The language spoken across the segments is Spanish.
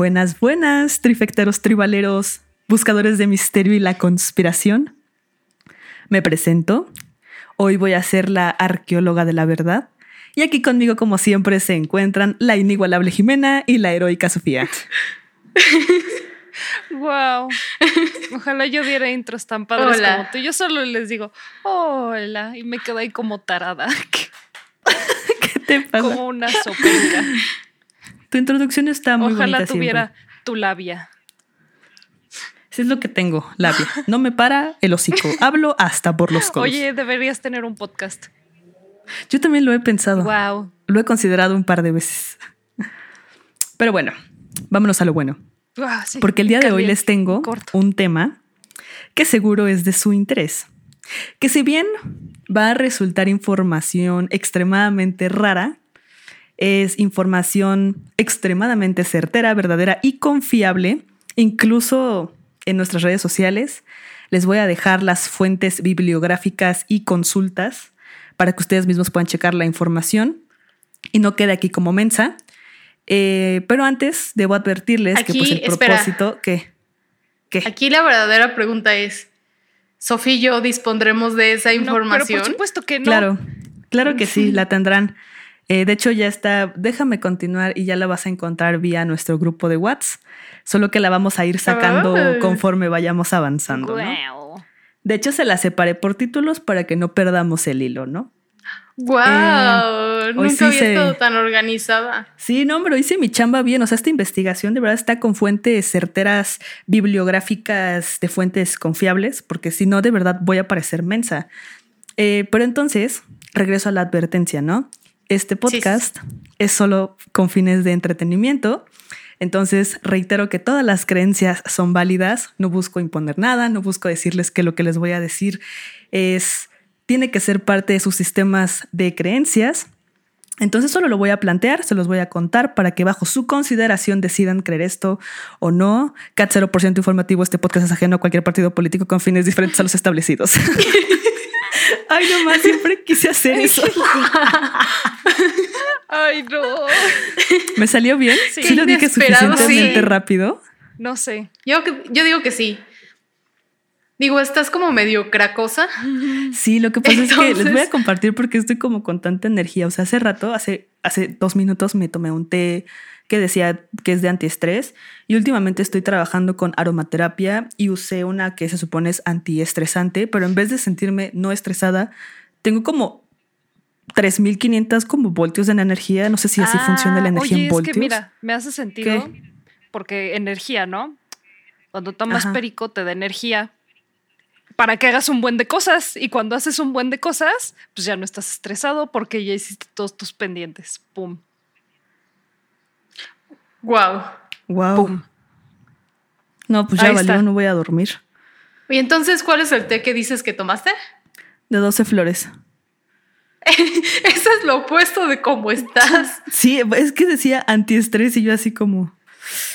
Buenas, buenas, trifecteros tribaleros, buscadores de misterio y la conspiración. Me presento. Hoy voy a ser la arqueóloga de la verdad. Y aquí conmigo, como siempre, se encuentran la inigualable Jimena y la heroica Sofía. Wow. Ojalá yo diera intros tan padres Hola. como tú. Yo solo les digo, hola, y me quedo ahí como tarada, ¿Qué te pasa? como una sopenca. Tu introducción está muy Ojalá bonita tuviera siempre. tu labia. Eso es lo que tengo, labia. No me para el hocico. Hablo hasta por los codos. Oye, deberías tener un podcast. Yo también lo he pensado. Wow. Lo he considerado un par de veces. Pero bueno, vámonos a lo bueno. Ah, sí, Porque el día de hoy les tengo corto. un tema que seguro es de su interés. Que si bien va a resultar información extremadamente rara, es información extremadamente certera, verdadera y confiable. Incluso en nuestras redes sociales les voy a dejar las fuentes bibliográficas y consultas para que ustedes mismos puedan checar la información y no quede aquí como mensa. Eh, pero antes debo advertirles que Aquí, pues el espera. propósito que ¿qué? Aquí la verdadera pregunta es, ¿Sofía y yo dispondremos de esa No, pero información? por supuesto que no. Claro, claro que sí, la tendrán. Eh, de hecho, ya está, déjame continuar y ya la vas a encontrar vía nuestro grupo de WhatsApp, solo que la vamos a ir sacando Ay. conforme vayamos avanzando. ¿no? De hecho, se la separé por títulos para que no perdamos el hilo, ¿no? ¡Wow! Eh, Nunca sí había se- estado tan organizada. Sí, no, pero hice mi chamba bien. O sea, esta investigación de verdad está con fuentes certeras, bibliográficas de fuentes confiables, porque si no, de verdad voy a parecer mensa. Eh, pero entonces, regreso a la advertencia, ¿no? Este podcast es solo con fines de entretenimiento. Entonces, reitero que todas las creencias son válidas. No busco imponer nada, no busco decirles que lo que les voy a decir es tiene que ser parte de sus sistemas de creencias. Entonces solo lo voy a plantear, se los voy a contar para que bajo su consideración decidan creer esto o no. CAT 0% informativo, este podcast es ajeno a cualquier partido político con fines diferentes a los establecidos. Ay, nomás, siempre quise hacer eso. Ay, no. ¿Me salió bien? Sí. Sí, lo dije suficientemente sí. rápido. No sé. Yo, yo digo que sí. Digo, estás como medio cracosa. Sí, lo que pasa es que les voy a compartir porque estoy como con tanta energía. O sea, hace rato, hace, hace dos minutos me tomé un té que decía que es de antiestrés y últimamente estoy trabajando con aromaterapia y usé una que se supone es antiestresante, pero en vez de sentirme no estresada, tengo como 3500 como voltios de energía. No sé si así Ah, funciona la energía oye, en voltios. Es que mira, me hace sentido porque energía, ¿no? Cuando tomas Ajá. perico te da energía para que hagas un buen de cosas y cuando haces un buen de cosas, pues ya no estás estresado porque ya hiciste todos tus pendientes. Pum. ¡Wow! wow. Pum. No, pues ya Ahí valió, está. no voy a dormir. Y entonces, ¿cuál es el té que dices que tomaste? De 12 flores. Eso es lo opuesto de cómo estás. Sí, es que decía antiestrés y yo así como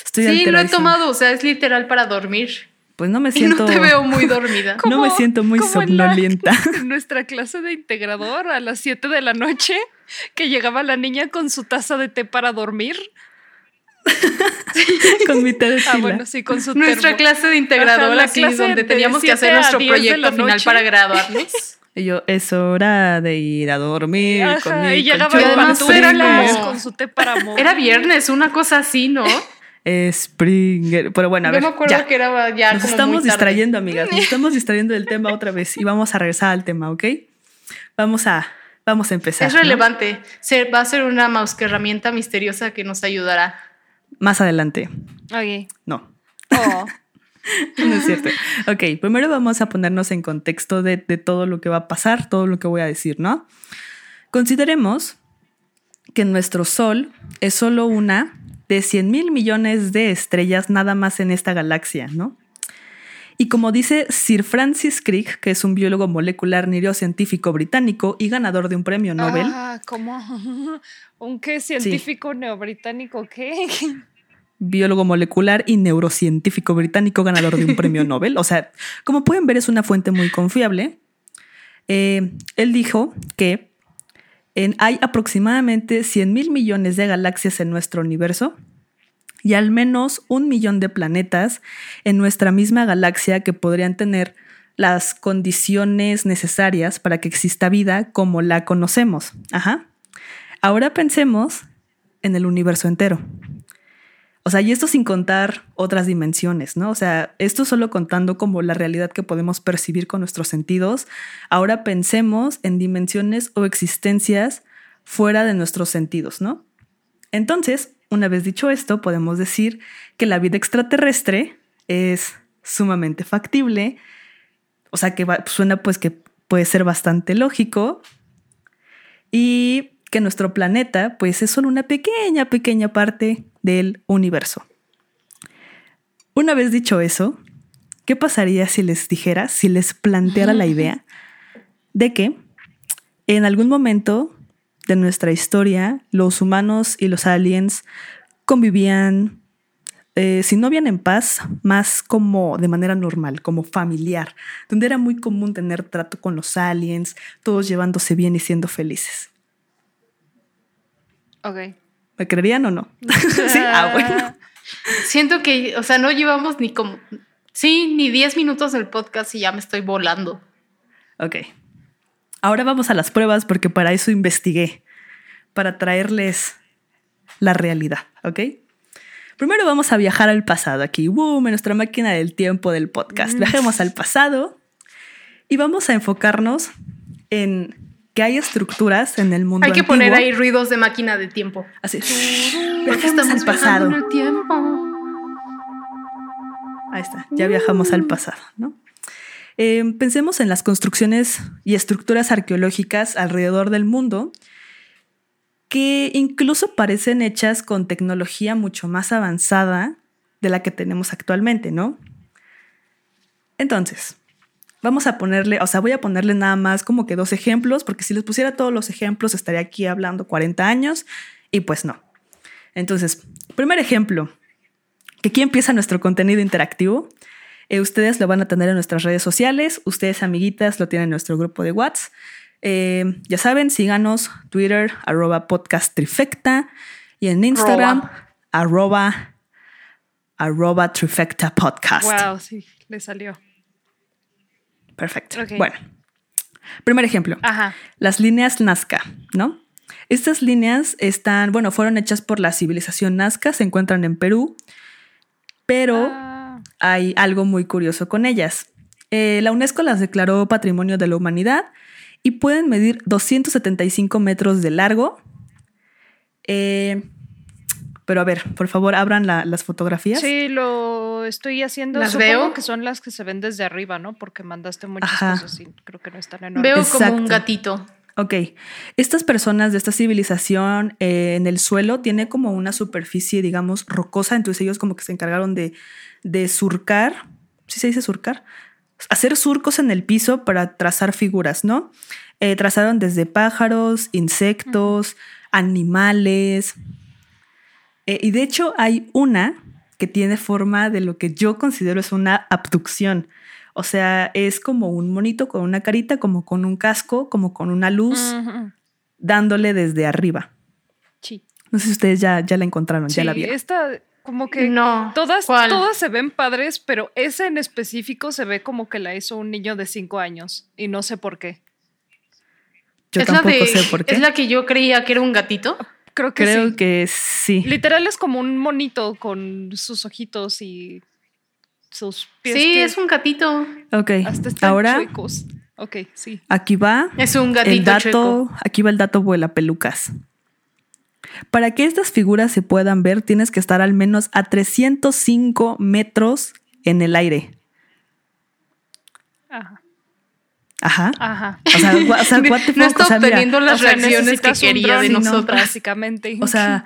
estoy sí, lo he tomado, o sea, es literal para dormir. Pues no me Y siento no te veo muy dormida. no me siento muy como en la- somnolienta. en nuestra clase de integrador a las 7 de la noche, que llegaba la niña con su taza de té para dormir. con mi té de Ah, tila. bueno, sí, con su Nuestra termo. clase de Ajá, integrador, la así clase donde de teníamos que 7 hacer nuestro 10 de proyecto final para graduarnos. Y yo, es hora de ir a dormir con Ajá, mi y llegaba como- con su té para amor. Era viernes, una cosa así, ¿no? Springer. Pero bueno, a Yo ver, me acuerdo ya. que era ya Nos como estamos muy tarde. distrayendo, amigas. Nos estamos distrayendo del tema otra vez y vamos a regresar al tema, ¿ok? Vamos a, vamos a empezar. Es ¿no? relevante. Se- va a ser una mouse que herramienta misteriosa que nos ayudará. Más adelante. Ok. No. Oh. No es cierto. Ok, primero vamos a ponernos en contexto de, de todo lo que va a pasar, todo lo que voy a decir, ¿no? Consideremos que nuestro Sol es solo una de 100 mil millones de estrellas nada más en esta galaxia, ¿no? Y como dice Sir Francis Crick, que es un biólogo molecular neurocientífico británico y ganador de un premio Nobel, Ah, ¿cómo? ¿Un qué científico neobritánico qué? biólogo molecular y neurocientífico británico ganador de un premio Nobel. O sea, como pueden ver, es una fuente muy confiable. Eh, él dijo que en- hay aproximadamente 100 mil millones de galaxias en nuestro universo y al menos un millón de planetas en nuestra misma galaxia que podrían tener las condiciones necesarias para que exista vida como la conocemos. Ajá. Ahora pensemos en el universo entero. O sea, y esto sin contar otras dimensiones, ¿no? O sea, esto solo contando como la realidad que podemos percibir con nuestros sentidos. Ahora pensemos en dimensiones o existencias fuera de nuestros sentidos, ¿no? Entonces, una vez dicho esto, podemos decir que la vida extraterrestre es sumamente factible, o sea que suena pues que puede ser bastante lógico y que nuestro planeta pues es solo una pequeña, pequeña parte del universo. Una vez dicho eso, ¿qué pasaría si les dijera, si les planteara la idea de que en algún momento de nuestra historia los humanos y los aliens convivían, eh, si no bien en paz, más como de manera normal, como familiar, donde era muy común tener trato con los aliens, todos llevándose bien y siendo felices. Ok. ¿Me creerían o no? sí, ah, bueno. Siento que, o sea, no llevamos ni como, sí, ni 10 minutos del podcast y ya me estoy volando. Ok. Ahora vamos a las pruebas porque para eso investigué, para traerles la realidad, ¿ok? Primero vamos a viajar al pasado aquí, boom, en nuestra máquina del tiempo del podcast. Viajemos al pasado y vamos a enfocarnos en que hay estructuras en el mundo Hay que antiguo. poner ahí ruidos de máquina de tiempo. Así. Porque Viajemos al estamos pasado. viajando en el tiempo. Ahí está, ya viajamos al pasado, ¿no? Eh, pensemos en las construcciones y estructuras arqueológicas alrededor del mundo que incluso parecen hechas con tecnología mucho más avanzada de la que tenemos actualmente, ¿no? Entonces, vamos a ponerle, o sea, voy a ponerle nada más como que dos ejemplos, porque si les pusiera todos los ejemplos estaría aquí hablando 40 años y pues no. Entonces, primer ejemplo, que aquí empieza nuestro contenido interactivo. Eh, ustedes lo van a tener en nuestras redes sociales, ustedes amiguitas lo tienen en nuestro grupo de WhatsApp. Eh, ya saben, síganos Twitter, arroba podcast trifecta y en Instagram, arroba, arroba trifecta podcast. Wow, sí, le salió. Perfecto. Bueno, primer ejemplo. Ajá. Las líneas Nazca, ¿no? Estas líneas están, bueno, fueron hechas por la civilización Nazca, se encuentran en Perú, pero Ah, hay algo muy curioso con ellas. Eh, la UNESCO las declaró Patrimonio de la Humanidad y pueden medir 275 metros de largo. Eh, pero a ver, por favor, abran la- las fotografías. sí, lo estoy haciendo. ¿Las Supongo veo? que son las que se ven desde arriba, ¿no? Porque mandaste muchas Ajá. cosas y creo que no están enormes. Veo como un gatito. Ok, estas personas de esta civilización eh, en el suelo tiene como una superficie, digamos, rocosa, entonces ellos como que se encargaron de, de surcar, ¿sí se dice surcar? Hacer surcos en el piso para trazar figuras, ¿no? Eh, trazaron desde pájaros, insectos, animales. Eh, y de hecho hay una que tiene forma de lo que yo considero es una abducción. O sea, es como un monito con una carita, como con un casco, como con una luz, dándole desde arriba. Sí. No sé si ustedes ya, ya la encontraron, ya la vieron. esta como que No. todas, ¿Cuál? todas se ven padres, pero esa en específico se ve como que la hizo un niño de cinco años y no sé por qué. Yo es la tampoco de- sé por qué. Es la que yo creía que era un gatito. Creo que Creo sí. que sí. Literal es como un monito con sus ojitos y sus pies. Sí, que es un gatito. Ok, hasta están ahora chuecos. Ok, sí. aquí va Es un el gatito dato, chueco. aquí va el dato vuela pelucas. Para que estas figuras se puedan ver, tienes que estar al menos a 305 metros en el aire. Ajá. Ajá. Ajá. O sea, o sea, what the No fuck, está o sea, mira, obteniendo las O sea, reacciones que quería de ¿no? nosotras. Básicamente. O sea,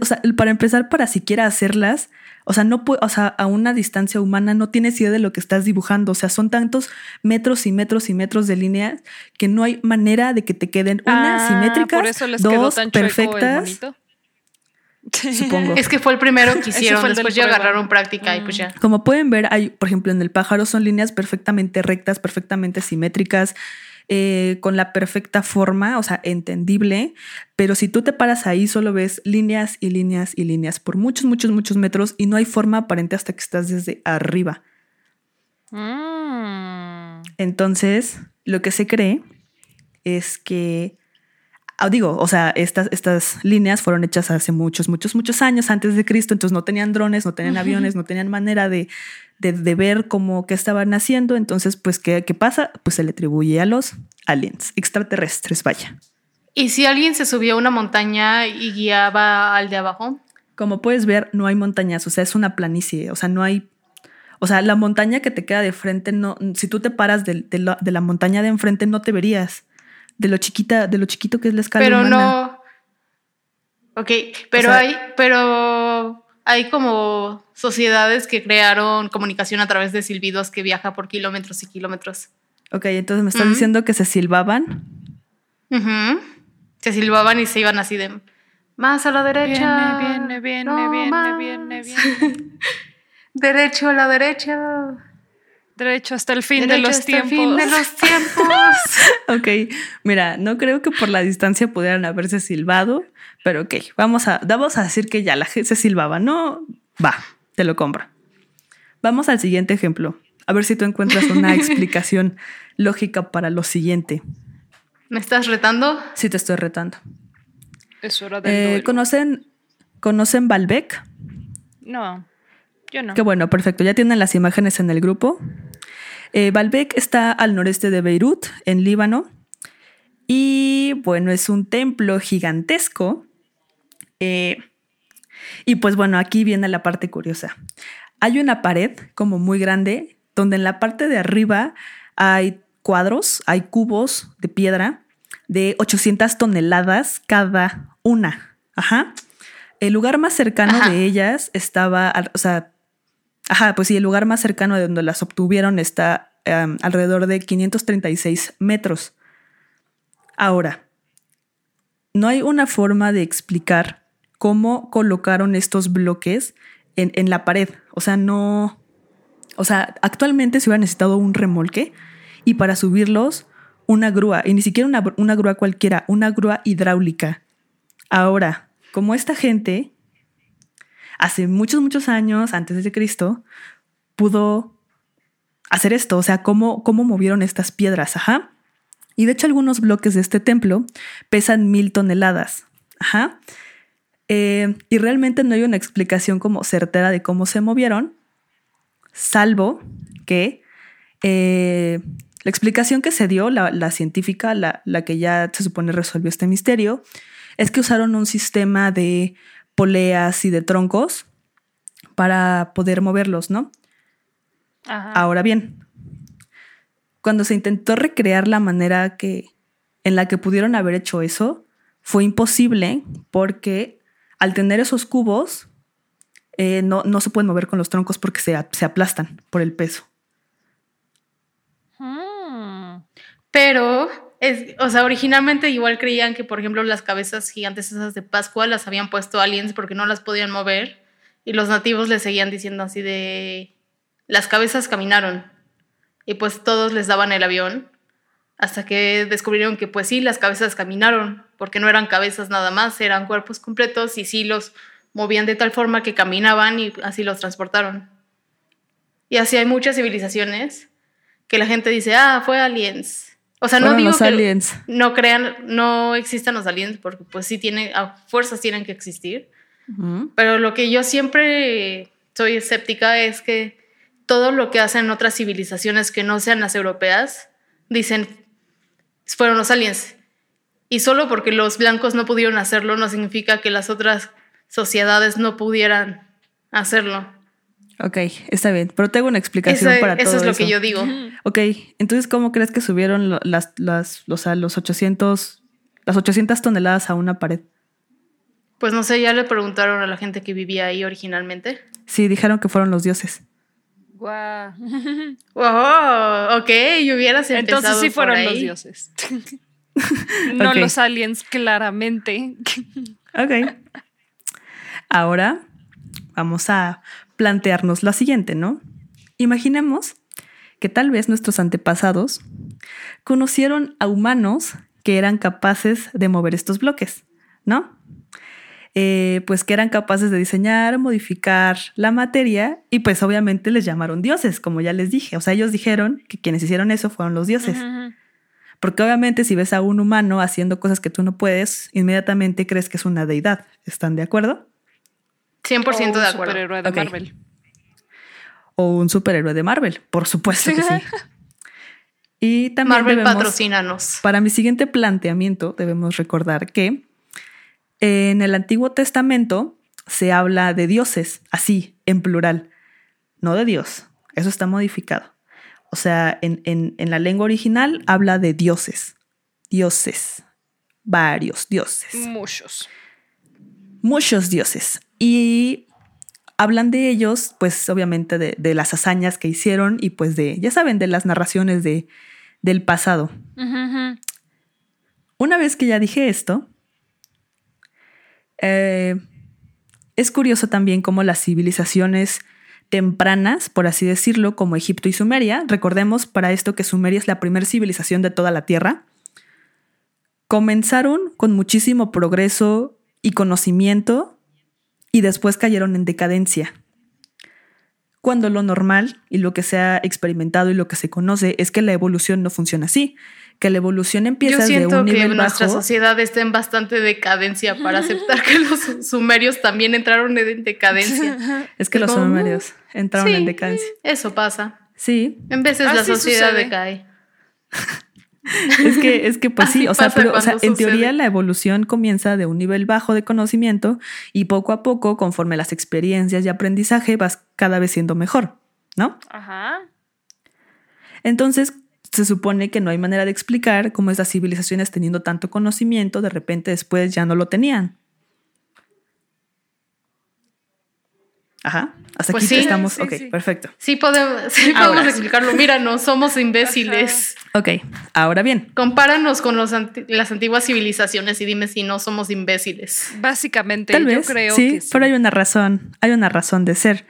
o sea, para empezar, para siquiera hacerlas, o sea, no o sea, a una distancia humana no tienes idea de lo que estás dibujando. O sea, son tantos metros y metros y metros de líneas que no hay manera de que te queden una Ah, simétricas, dos perfectas. Supongo. Es que fue el primero que hicieron. Después ya agarraron práctica y Mm. pues ya. Como pueden ver, hay, por ejemplo, en el pájaro son líneas perfectamente rectas, perfectamente simétricas. eh, con la perfecta forma, o sea, entendible, pero si tú te paras ahí solo ves líneas y líneas y líneas por muchos, muchos, muchos metros y no hay forma aparente hasta que estás desde arriba. Mm. Entonces, lo que se cree es que, digo, o sea, estas, estas líneas fueron hechas hace muchos, muchos, muchos años antes de Cristo, entonces no tenían drones, no tenían aviones, no tenían manera de, de, de ver cómo qué estaban haciendo, entonces, pues, ¿qué, ¿qué pasa? Pues se le atribuye a los aliens, extraterrestres, vaya. ¿Y si alguien se subió a una montaña y guiaba al de abajo? Como puedes ver, no hay montañas, o sea, es una planicie, o sea, no hay... O sea, la montaña que te queda de frente, no, si tú te paras de, de la, de la montaña de enfrente, no te verías de lo chiquita, de lo chiquito que es la escala Pero humana. no. Ok, pero sea- hay, pero hay como sociedades que crearon comunicación a través de silbidos que viaja por kilómetros y kilómetros. Ok, entonces me estás diciendo que se silbaban. Se silbaban y se iban así de más a la derecha. Viene, viene, viene, no viene, más. viene, viene. Derecho a la derecha. Derecho hasta el fin de los hasta el tiempos. fin de los tiempos. Ok, mira, no creo que por la distancia pudieran haberse silbado, pero ok, vamos a, vamos a decir que ya la gente se silbaba, ¿no? Va, te lo compro. Vamos al siguiente ejemplo. A ver si tú encuentras una explicación lógica para lo siguiente. ¿Me estás retando? Si te estoy retando. Es hora del Eh. ¿Conocen, ¿Conocen Baalbek? No, yo no. Qué bueno, perfecto. Ya tienen las imágenes en el grupo. Eh, Baalbek está al noreste de Beirut, en Líbano. Y bueno, es un templo gigantesco. Eh, y pues bueno, aquí viene la parte curiosa. Hay una pared como muy grande, donde en la parte de arriba hay cuadros, hay cubos de piedra de 800 toneladas cada una. Ajá. El lugar más cercano Ajá. de ellas estaba, o sea, ajá, pues sí, el lugar más cercano de donde las obtuvieron está em, alrededor de 536 metros. Ahora, no hay una forma de explicar cómo colocaron estos bloques en, la pared. O sea, no. O sea, actualmente se hubiera necesitado un remolque y para subirlos una grúa, y ni siquiera una, una grúa cualquiera, una grúa hidráulica. Ahora, como esta gente, hace muchos, muchos años antes de Cristo, pudo hacer esto, o sea, cómo, cómo movieron estas piedras, ajá. Y de hecho algunos bloques de este templo pesan mil toneladas, ajá. Eh, y realmente no hay una explicación como certera de cómo se movieron, salvo que eh, la explicación que se dio, la, la científica, la, la que ya se supone resolvió este misterio, es que usaron un sistema de poleas y de troncos para poder moverlos, ¿no? Ajá. Ahora bien, cuando se intentó recrear la manera que, en la que pudieron haber hecho eso, fue imposible porque al tener esos cubos, eh, no, no se pueden mover con los troncos porque se, se aplastan por el peso. Mm. Pero, es, o sea, originalmente igual creían que, por ejemplo, las cabezas gigantes esas de Pascua las habían puesto aliens porque no las podían mover. Y los nativos les seguían diciendo así de, las cabezas caminaron. Y pues todos les daban el avión. Hasta que descubrieron que pues sí, las cabezas caminaron, porque no eran cabezas nada más, eran cuerpos completos y sí los movían de tal forma que caminaban y así los transportaron. Y así hay muchas civilizaciones que la gente dice, ah, fue aliens. O sea, no digo los que aliens. no crean, no existan los aliens, porque pues sí tienen, a fuerzas tienen que existir. Pero lo que yo siempre soy escéptica es que todo lo que hacen otras civilizaciones que no sean las europeas, dicen, fueron los aliens. Y solo porque los blancos no pudieron hacerlo, no significa que las otras sociedades no pudieran hacerlo. Ok, está bien, pero tengo una explicación Eso, para eso todo es lo eso. que yo digo. Ok, entonces, ¿cómo crees que subieron las, las, los, a los 800, las 800 toneladas a una pared? Pues no sé, ya le preguntaron a la gente que vivía ahí originalmente. Sí, dijeron que fueron los dioses. Guau. Wow, ok, yo hubieras Entonces empezado sí por fueron los dioses. no los aliens, claramente. Ok. Ahora vamos a plantearnos la siguiente, ¿no? Imaginemos que tal vez nuestros antepasados conocieron a humanos que eran capaces de mover estos bloques, ¿no? Eh, pues que eran capaces de diseñar, modificar la materia y pues obviamente les llamaron dioses, como ya les dije. O sea, ellos dijeron que quienes hicieron eso fueron los dioses. Porque obviamente si ves a un humano haciendo cosas que tú no puedes, inmediatamente crees que es una deidad. ¿Están de acuerdo? 100% de acuerdo. Un superhéroe de. Marvel. O un superhéroe de Marvel, por supuesto que sí. Y también Marvel debemos- patrocínanos. Para mi siguiente planteamiento, debemos recordar que en el Antiguo Testamento se habla de dioses, así, en plural, no de Dios. Eso está modificado. O sea, en, en- en la lengua original habla de dioses, dioses, varios dioses, Muchos. muchos dioses. Y hablan de ellos, pues obviamente de, de las hazañas que hicieron y pues de, ya saben, de las narraciones de, del pasado. Una vez que ya dije esto, eh, es curioso también cómo las civilizaciones tempranas, por así decirlo, como Egipto y Sumeria, recordemos para esto que Sumeria es la primera civilización de toda la Tierra, comenzaron con muchísimo progreso y conocimiento y después cayeron en decadencia. Cuando lo normal y lo que se ha experimentado y lo que se conoce es que la evolución no funciona así, que la evolución empieza Yo de siento un que nivel nuestra bajo. sociedad está en bastante decadencia para aceptar que los sumerios también entraron en decadencia. Es que los Como, sumerios entraron Sí, en decadencia. Eso pasa. Sí, En veces la Así sociedad sucede. decae. Es que, es que pues sí, o sea, pero, o sea, cuando en teoría la evolución comienza de un nivel bajo de conocimiento y poco a poco, conforme las experiencias y aprendizaje, vas cada vez siendo mejor, ¿no? Ajá. Entonces, se supone que no hay manera de explicar cómo estas civilizaciones teniendo tanto conocimiento, de repente después ya no lo tenían. Ajá. Hasta Pues aquí sí. estamos. Sí, ok, sí. perfecto. Sí podemos, podemos explicarlo. Mira, no somos imbéciles. Ok, ahora bien. Compáranos con los anti- las antiguas civilizaciones y dime si no somos imbéciles. Básicamente, Tal yo vez, creo sí, que sí. pero hay una razón, hay una razón de ser.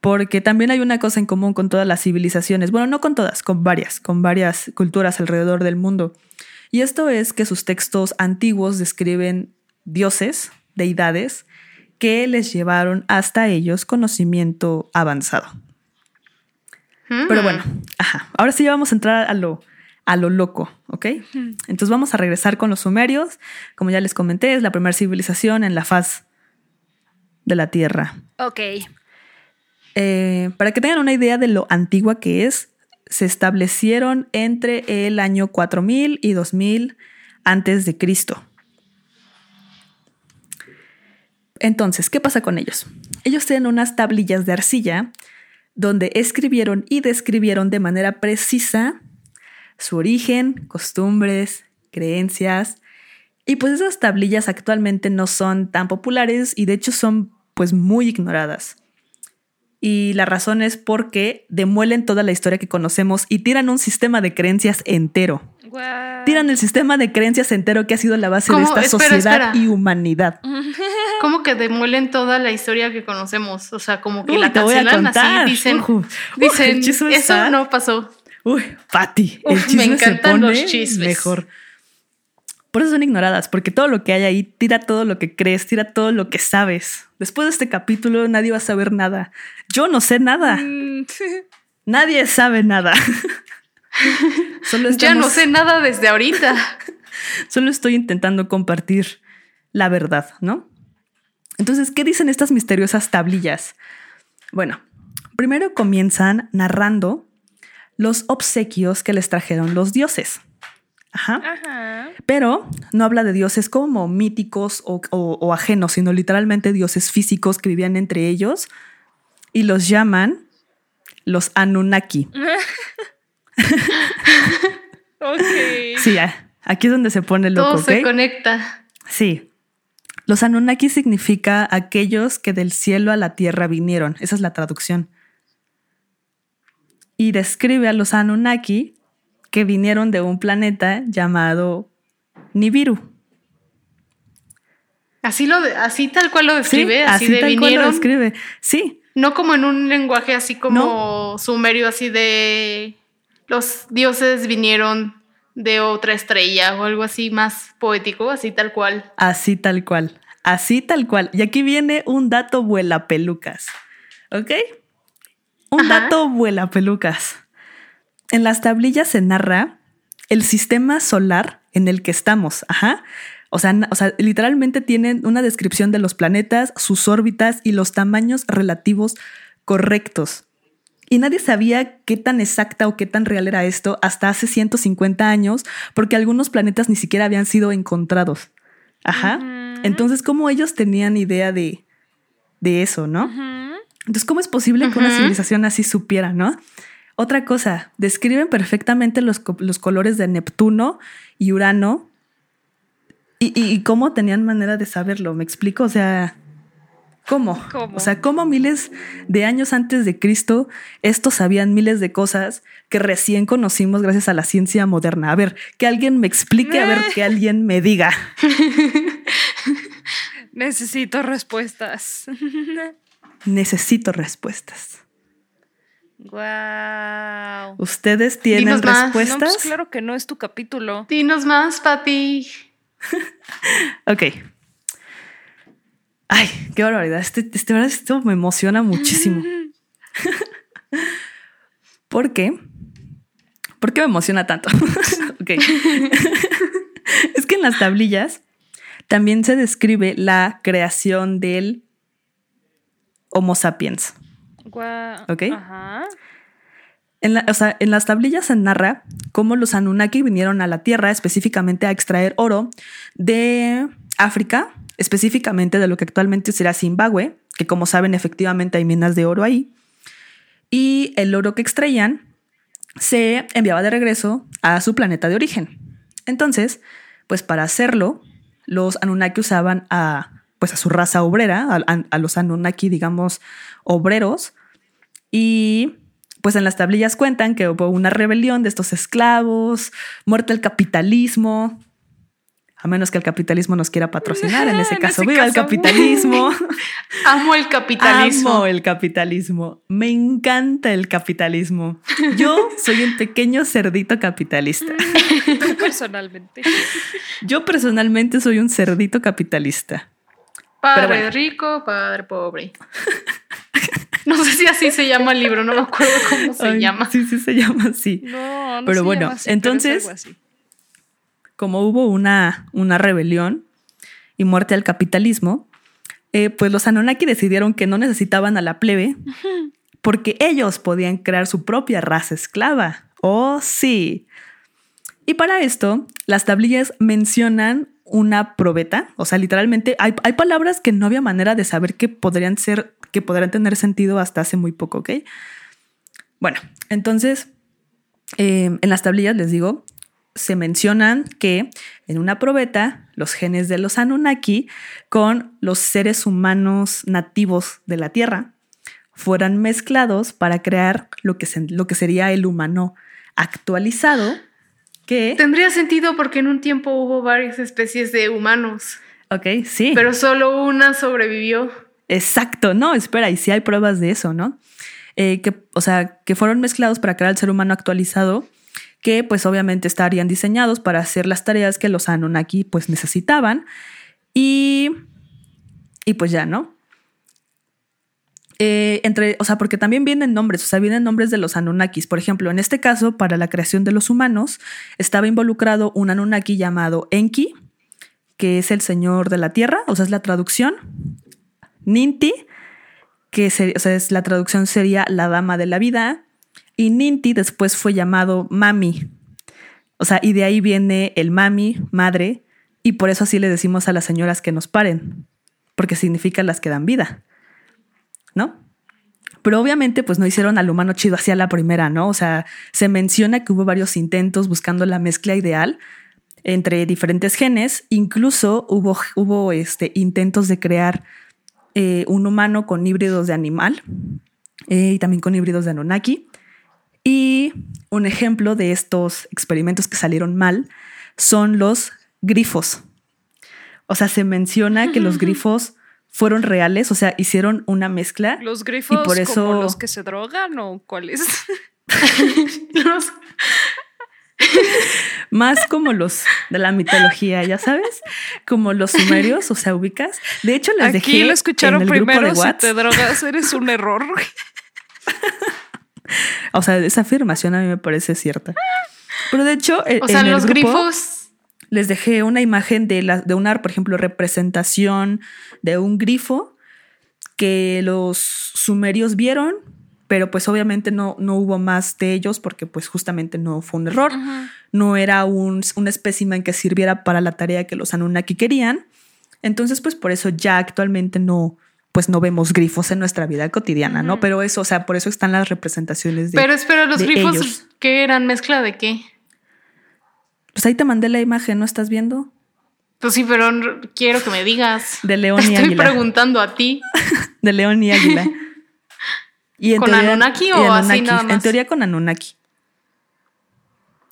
Porque también hay una cosa en común con todas las civilizaciones, bueno, no con todas, con varias, con varias culturas alrededor del mundo. Y esto es que sus textos antiguos describen dioses, deidades, que les llevaron hasta ellos conocimiento avanzado. Pero Mm. bueno, ajá. Ahora sí vamos a entrar a lo, a lo loco, ¿ok? Entonces vamos a regresar con los sumerios. Como ya les comenté, es la primera civilización en la faz de la Tierra. Ok. Eh, para que tengan una idea de lo antigua que es, se establecieron entre el año 4000 y 2000 antes de Cristo. Entonces, ¿qué pasa con ellos? Ellos tienen unas tablillas de arcilla donde escribieron y describieron de manera precisa su origen, costumbres, creencias. Y pues esas tablillas actualmente no son tan populares y de hecho son pues muy ignoradas. Y la razón es porque demuelen toda la historia que conocemos y tiran un sistema de creencias entero. What? Tiran el sistema de creencias entero que ha sido la base de ¿Cómo? esta Espera, sociedad espera. y humanidad. ¿Cómo que demuelen toda la historia que conocemos? O sea, como que Uy, la te voy a cancelan así, dicen, dicen chisme eso no pasó. Uy, Pati, el Uf, me chisme se encantan pone los chismes. mejor. Por eso son ignoradas, porque todo lo que hay ahí tira todo lo que crees, tira todo lo que sabes. Después de este capítulo nadie va a saber nada. Yo no sé nada. Mm, Nadie sabe nada. Solo Ya no sé nada desde ahorita. Solo estoy intentando compartir la verdad, ¿no? Entonces, ¿qué dicen estas misteriosas tablillas? Bueno, primero comienzan narrando los obsequios que les trajeron los dioses. Ajá. Ajá. Pero no habla de dioses como míticos o, o- o ajenos, sino literalmente dioses físicos que vivían entre ellos y los llaman los Anunnaki. Ok. Sí, aquí es donde se pone loco, Todo se conecta. Sí. Los Anunnaki significa aquellos que del cielo a la tierra vinieron. Esa es la traducción. Y describe a los Anunnaki que vinieron de un planeta llamado Nibiru. Así lo así tal cual lo Sí, describe, así, así de tal cual lo vinieron. describe. Sí, No como en un lenguaje así como sumerio, así de los dioses vinieron de otra estrella o algo así más poético, así tal cual. Así tal cual. Así tal cual. Y aquí viene un dato vuela pelucas. ¿Ok? Un Ajá. dato vuela pelucas. En las tablillas se narra el sistema solar en el que estamos. Ajá. O sea, o sea, literalmente tienen una descripción de los planetas, sus órbitas y los tamaños relativos correctos. Y nadie sabía qué tan exacta o qué tan real era esto hasta hace 150 años, porque algunos planetas ni siquiera habían sido encontrados. Ajá. Entonces, ¿cómo ellos tenían idea de, de eso, no? Entonces, ¿cómo es posible que una civilización así supiera, no? Otra cosa, describen perfectamente los, los colores de Neptuno y Urano y, y- y cómo tenían manera de saberlo. ¿Me explico? O sea, ¿cómo? ¿Cómo? O sea, ¿cómo miles de años antes de Cristo estos sabían miles de cosas que recién conocimos gracias a la ciencia moderna? A ver, que alguien me explique, a ver, que alguien me diga. Necesito respuestas. Necesito respuestas. Wow. ¿Ustedes tienen Dinos más. No, respuestas? pues claro que no es tu capítulo. Dinos más, Pati. Ok. Ay, qué barbaridad. Este, este, verdad, esto me emociona muchísimo. ¿Por qué? ¿Por qué me emociona tanto? ok. es que en las tablillas también se describe la creación del Homo sapiens. Guau. Ok. Ajá. En, la- o sea, en las tablillas se narra cómo los Anunnaki vinieron a la Tierra específicamente a extraer oro de África, específicamente de lo que actualmente será Zimbabue, que como saben efectivamente hay minas de oro ahí. Y el oro que extraían se enviaba de regreso a su planeta de origen. Entonces, pues para hacerlo, los Anunnaki usaban a, pues a su raza obrera, a, a- a los Anunnaki, digamos, obreros, y pues en las tablillas cuentan que hubo una rebelión de estos esclavos, muerte el capitalismo, a menos que el capitalismo nos quiera patrocinar, en ese En caso, ese viva el capitalismo. Amo el capitalismo. Amo el capitalismo. Me encanta el capitalismo. Yo soy un pequeño cerdito capitalista. Tú personalmente. Yo personalmente soy un cerdito capitalista. Padre bueno. rico, padre pobre. No sé si así se llama el libro, no me acuerdo cómo se Ay, llama. Sí, sí, se llama así. No, no Pero se bueno, llama así, entonces- algo así. como hubo una, una rebelión y muerte al capitalismo, eh, pues los Anunnaki decidieron que no necesitaban a la plebe porque ellos podían crear su propia raza esclava. Oh, sí. Y para esto, las tablillas mencionan una probeta, o sea, literalmente hay, hay palabras que no había manera de saber que podrían ser, que podrían tener sentido hasta hace muy poco, ¿ok? Bueno, entonces, eh, en las tablillas les digo, se mencionan que en una probeta los genes de los Anunnaki con los seres humanos nativos de la Tierra fueran mezclados para crear lo que, se- lo que sería el humano actualizado, que... Tendría sentido porque en un tiempo hubo varias especies de humanos, Ok, sí. pero solo una sobrevivió. Exacto, no, espera, y sí hay pruebas de eso, ¿no? Eh, que, o sea, que fueron mezclados para crear el ser humano actualizado, que pues obviamente estarían diseñados para hacer las tareas que los Anunnaki pues necesitaban. Y, y pues ya, ¿no? Eh, entre, o sea, porque también vienen nombres, o sea, vienen nombres de los Anunnakis. Por ejemplo, en este caso, para la creación de los humanos, estaba involucrado un Anunnaki llamado Enki, que es el señor de la tierra, o sea, es la traducción. Ninti, que se- o sea, es, la traducción sería la dama de la vida, y Ninti después fue llamado Mami. O sea, y de ahí viene el Mami, madre, y por eso así le decimos a las señoras que nos paren, porque significa las que dan vida, ¿no? Pero obviamente pues no hicieron al humano chido hacia la primera, ¿no? O sea, se menciona que hubo varios intentos buscando la mezcla ideal entre diferentes genes, incluso hubo, hubo este, intentos de crear eh, un humano con híbridos de animal eh, y también con híbridos de Anunnaki. Y un ejemplo de estos experimentos que salieron mal son los grifos. O sea, se menciona que los grifos fueron reales, o sea, hicieron una mezcla. Los grifos por eso- como los que se drogan o cuáles. Los- Más como los de la mitología, ya sabes, como los sumerios, o sea, ubicas. De hecho, les dejé Aquí lo escucharon en el grupo primero. de Si te drogas, eres un error. O sea, esa afirmación a mí me parece cierta. Pero de hecho, e- o sea, en el los grupo grifos. Les dejé una imagen de, la, de una, por ejemplo, representación de un grifo que los sumerios vieron, pero pues obviamente no, no hubo más de ellos porque pues justamente no fue un error. No era un, un espécimen que sirviera para la tarea que los Anunnaki querían. Entonces, pues por eso ya actualmente no, pues no vemos grifos en nuestra vida cotidiana, ¿no? Pero eso, o sea, por eso están las representaciones de... Pero espera, los grifos, ellos. ¿qué eran? ¿Mezcla de qué? Pues ahí te mandé la imagen, ¿no estás viendo? Pues sí, pero quiero que me digas. De león Te y estoy águila. preguntando a ti. De león y águila. Y ¿Con Anunnaki y o así Anunnaki. nada En más? teoría con Anunnaki.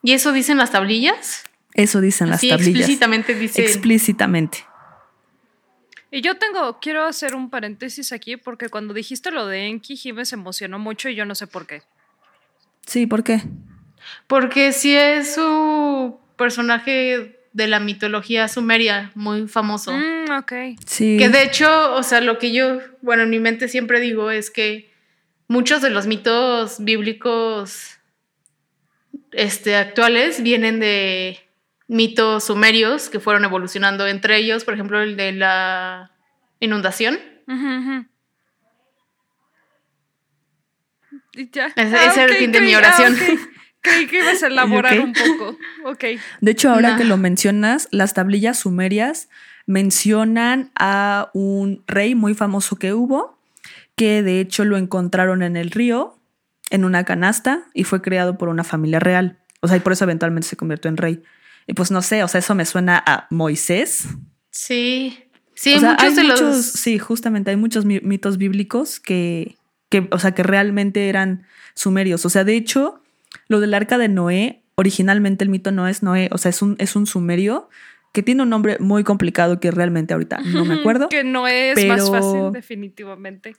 ¿Y eso dicen las tablillas? Eso dicen las Así tablillas. explícitamente dice. Explícitamente. Y yo tengo, quiero hacer un paréntesis aquí porque cuando dijiste lo de Enki, Jime se emocionó mucho y yo no sé por qué. Sí, ¿por qué? Porque sí es su personaje de la mitología sumeria muy famoso. Mm, ok. Sí. Que de hecho, o sea, lo que yo, bueno, en mi mente siempre digo es que muchos de los mitos bíblicos este, actuales vienen de mitos sumerios que fueron evolucionando entre ellos, por ejemplo, el de la inundación. Y ya. Ese- ese era el fin de mi creí- oración. Creí que ibas a elaborar un poco. Ok. De hecho, ahora Nah. que lo mencionas, las tablillas sumerias mencionan a un rey muy famoso que hubo, que de hecho lo encontraron en el río, en una canasta, y fue creado por una familia real. O sea, y por eso eventualmente se convirtió en rey. Y pues no sé, o sea, eso me suena a Moisés. Sí. Sí, o sea, muchos hay de muchos, los. sí, justamente hay muchos mi- mitos bíblicos que, que, o sea, que realmente eran sumerios. O sea, de hecho, lo del arca de Noé, originalmente el mito no es Noé, o sea, es un, es un sumerio que tiene un nombre muy complicado que realmente ahorita no me acuerdo. Que no es más fácil, definitivamente.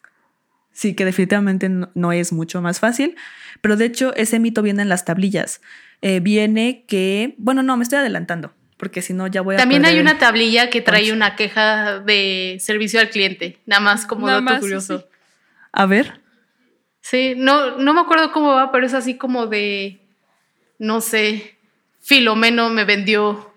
Sí, que definitivamente no, no es mucho más fácil. Pero de hecho, ese mito viene en las tablillas. Eh, viene que, bueno, no, me estoy adelantando, porque si no ya voy a. También hay una tablilla que trae una queja de servicio al cliente, nada más como Nada dato más, curioso. sí. A ver. Sí, no, no me acuerdo cómo va, pero es así como de, no sé, Filomeno me vendió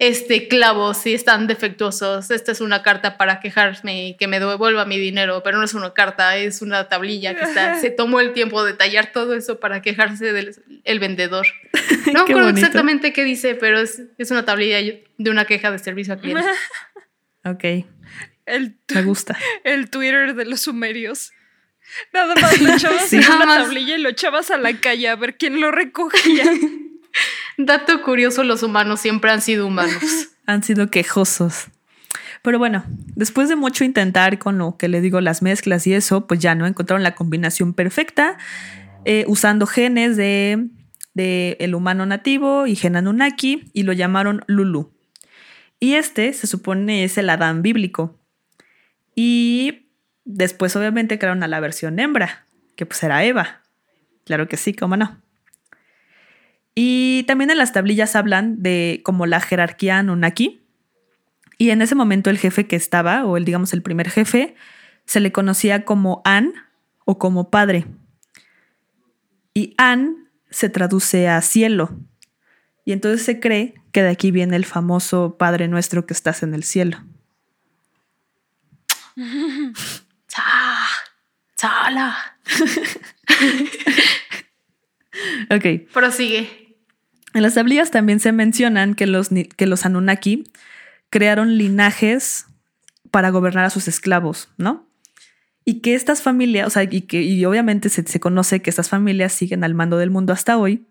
este clavos y están defectuosos. Esta es una carta para quejarme y que me devuelva mi dinero, pero no es una carta, es una tablilla que está, se tomó el tiempo de tallar todo eso para quejarse del el vendedor. No me acuerdo bonito. exactamente qué dice, pero es, es una tablilla de una queja de servicio al cliente. Ok, El, me gusta. el Twitter de los sumerios. Nada más lo echabas Sí. en una más. tablilla y lo echabas a la calle a ver quién lo recogía. Dato curioso, los humanos siempre han sido humanos. Han sido quejosos. Pero bueno, después de mucho intentar con lo que le digo, las mezclas y eso, pues ya no encontraron la combinación perfecta eh, usando genes de, de el humano nativo y gen Anunnaki y lo llamaron Lulu. Y este se supone es el Adán bíblico. Y después obviamente crearon a la versión hembra, que pues era Eva. Claro que sí, cómo no. Y también en las tablillas hablan de como la jerarquía Anunnaki. Y en ese momento el jefe que estaba, o el digamos el primer jefe, se le conocía como An o como padre. Y An se traduce a cielo. Y entonces se cree que de aquí viene el famoso Padre nuestro que estás en el cielo. ¡Cha! ¡Chala! Ok. Prosigue. En las tablillas también se mencionan que los, que los Anunnaki crearon linajes para gobernar a sus esclavos, ¿no? Y que estas familias, o sea, y que y obviamente se, se conoce que estas familias siguen al mando del mundo hasta hoy,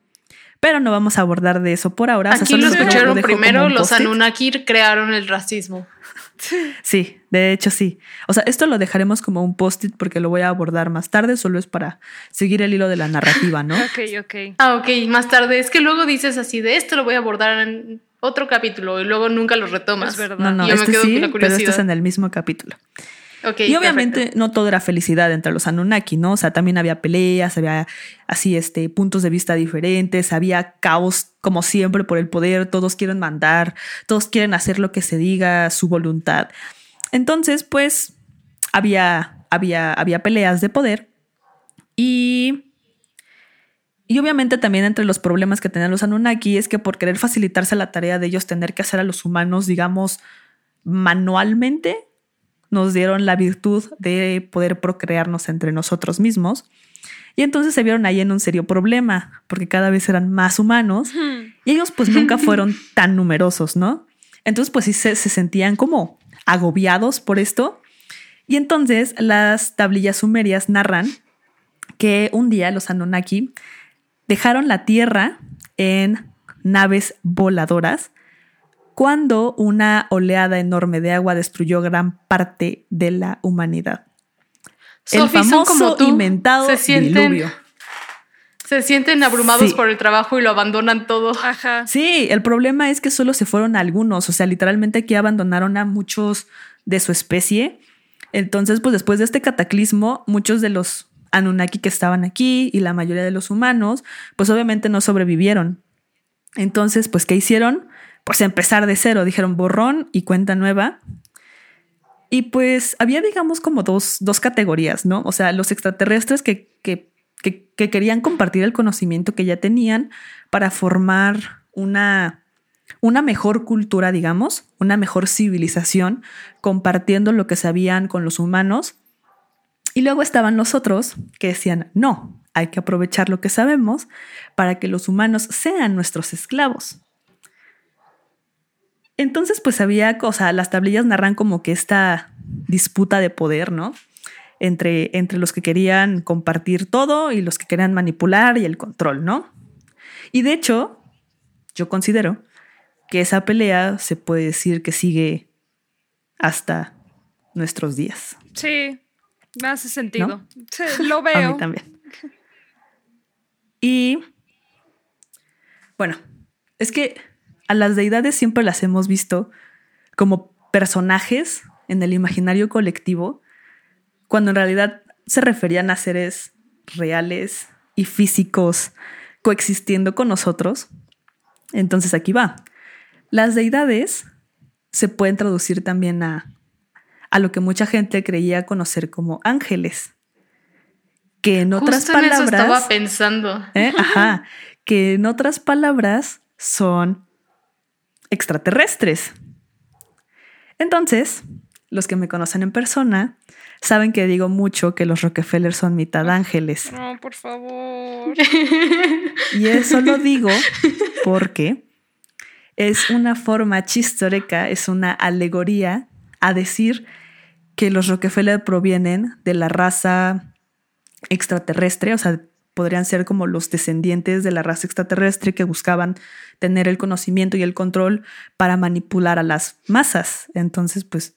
pero no vamos a abordar de eso por ahora. o sea, Aquí lo escucharon primero, los. Anunnaki crearon el racismo. Sí, de hecho sí. O sea, esto lo dejaremos como un post-it porque lo voy a abordar más tarde, solo es para seguir el hilo de la narrativa, ¿no? ok, ok. Ah, ok, más tarde. Es que luego dices así de esto lo voy a abordar en otro capítulo y luego nunca lo retomas. Es verdad. No, no, Y yo me este quedo sí, con la pero este es curiosidad. en el mismo capítulo. Y obviamente perfecto. no todo era felicidad entre los Anunnaki, ¿no? O sea, también había peleas, había así, este, puntos de vista diferentes, había caos como siempre por el poder, todos quieren mandar, todos quieren hacer lo que se diga, su voluntad. Entonces, pues, había, había, había peleas de poder y... Y obviamente también entre los problemas que tenían los Anunnaki es que por querer facilitarse la tarea de ellos tener que hacer a los humanos, digamos, manualmente, nos dieron la virtud de poder procrearnos entre nosotros mismos. Y entonces se vieron ahí en un serio problema, porque cada vez eran más humanos y ellos pues nunca fueron tan numerosos, ¿no? Entonces pues sí se, se sentían como agobiados por esto. Y entonces las tablillas sumerias narran que un día los Anunnaki dejaron la Tierra en naves voladoras cuando una oleada enorme de agua destruyó gran parte de la humanidad. El Sophie, son famoso como tú, inventado se sienten, diluvio. Se sienten abrumados Sí. por el trabajo y lo abandonan todo. Ajá. Sí, el problema es que solo se fueron algunos, o sea, literalmente aquí abandonaron a muchos de su especie. Entonces, pues después de este cataclismo, muchos de los Anunnaki que estaban aquí y la mayoría de los humanos, pues obviamente no sobrevivieron. Entonces, pues, ¿qué hicieron? Pues empezar de cero, dijeron borrón y cuenta nueva. Y pues había, digamos, como dos, dos categorías, ¿no? O sea, los extraterrestres que, que, que, que querían compartir el conocimiento que ya tenían para formar una, una mejor cultura, digamos, una mejor civilización, compartiendo lo que sabían con los humanos. Y luego estaban los otros que decían, no, hay que aprovechar lo que sabemos para que los humanos sean nuestros esclavos. Entonces, pues había, o sea, las tablillas narran como que esta disputa de poder, ¿no? Entre, entre los que querían compartir todo y los que querían manipular y el control, ¿no? Y de hecho, yo considero que esa pelea se puede decir que sigue hasta nuestros días. Sí, me hace sentido. ¿No? Sí, lo A veo. mí también. Y bueno, es que a las deidades siempre las hemos visto como personajes en el imaginario colectivo, cuando en realidad se referían a seres reales y físicos coexistiendo con nosotros. Entonces aquí va. Las deidades se pueden traducir también a, a lo que mucha gente creía conocer como ángeles. Que en otras Justo en eso palabras. estaba pensando. ¿eh? Ajá. Que en otras palabras son extraterrestres. Entonces, los que me conocen en persona saben que digo mucho que los Rockefeller son mitad ángeles. No, por favor. Y eso lo digo porque es una forma chistórica, es una alegoría a decir que los Rockefeller provienen de la raza extraterrestre, o sea, podrían ser como los descendientes de la raza extraterrestre que buscaban tener el conocimiento y el control para manipular a las masas. Entonces, pues,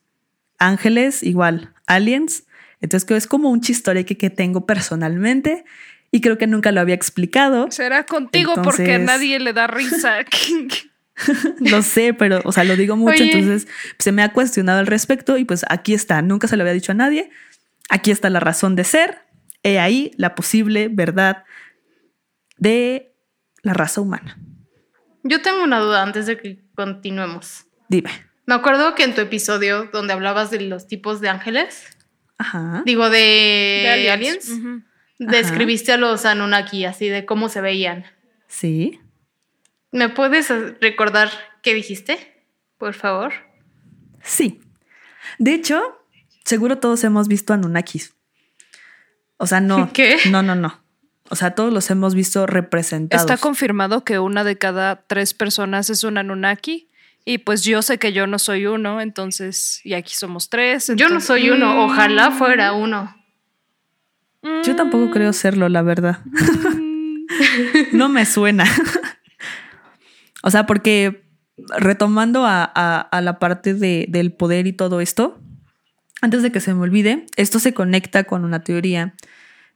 ángeles igual, aliens. Entonces, que es como un chistórico que tengo personalmente y creo que nunca lo había explicado. Será contigo porque a nadie le da risa. Lo sé, pero, o sea, lo digo mucho, Oye. entonces se me ha cuestionado al respecto y pues aquí está, nunca se lo había dicho a nadie. Aquí está la razón de ser, he ahí la posible verdad de la raza humana. Yo tengo una duda antes de que continuemos. Dime. Me acuerdo que en tu episodio donde hablabas de los tipos de ángeles, Ajá. digo de, De aliens, describiste a los Anunnaki así de cómo se veían. Sí. ¿Me puedes recordar qué dijiste? Por favor. Sí. De hecho, seguro todos hemos visto Anunnakis. O sea, no. ¿Qué? No, no, no. O sea, todos los hemos visto representados. Está confirmado que una de cada tres personas es un Anunnaki. Y pues yo sé que yo no soy uno, entonces, y aquí somos tres. Yo no soy uno, Mm, ojalá fuera uno. Yo tampoco creo serlo, la verdad. no me suena. o sea, porque retomando a, a- a la parte de- del poder y todo esto, antes de que se me olvide, esto se conecta con una teoría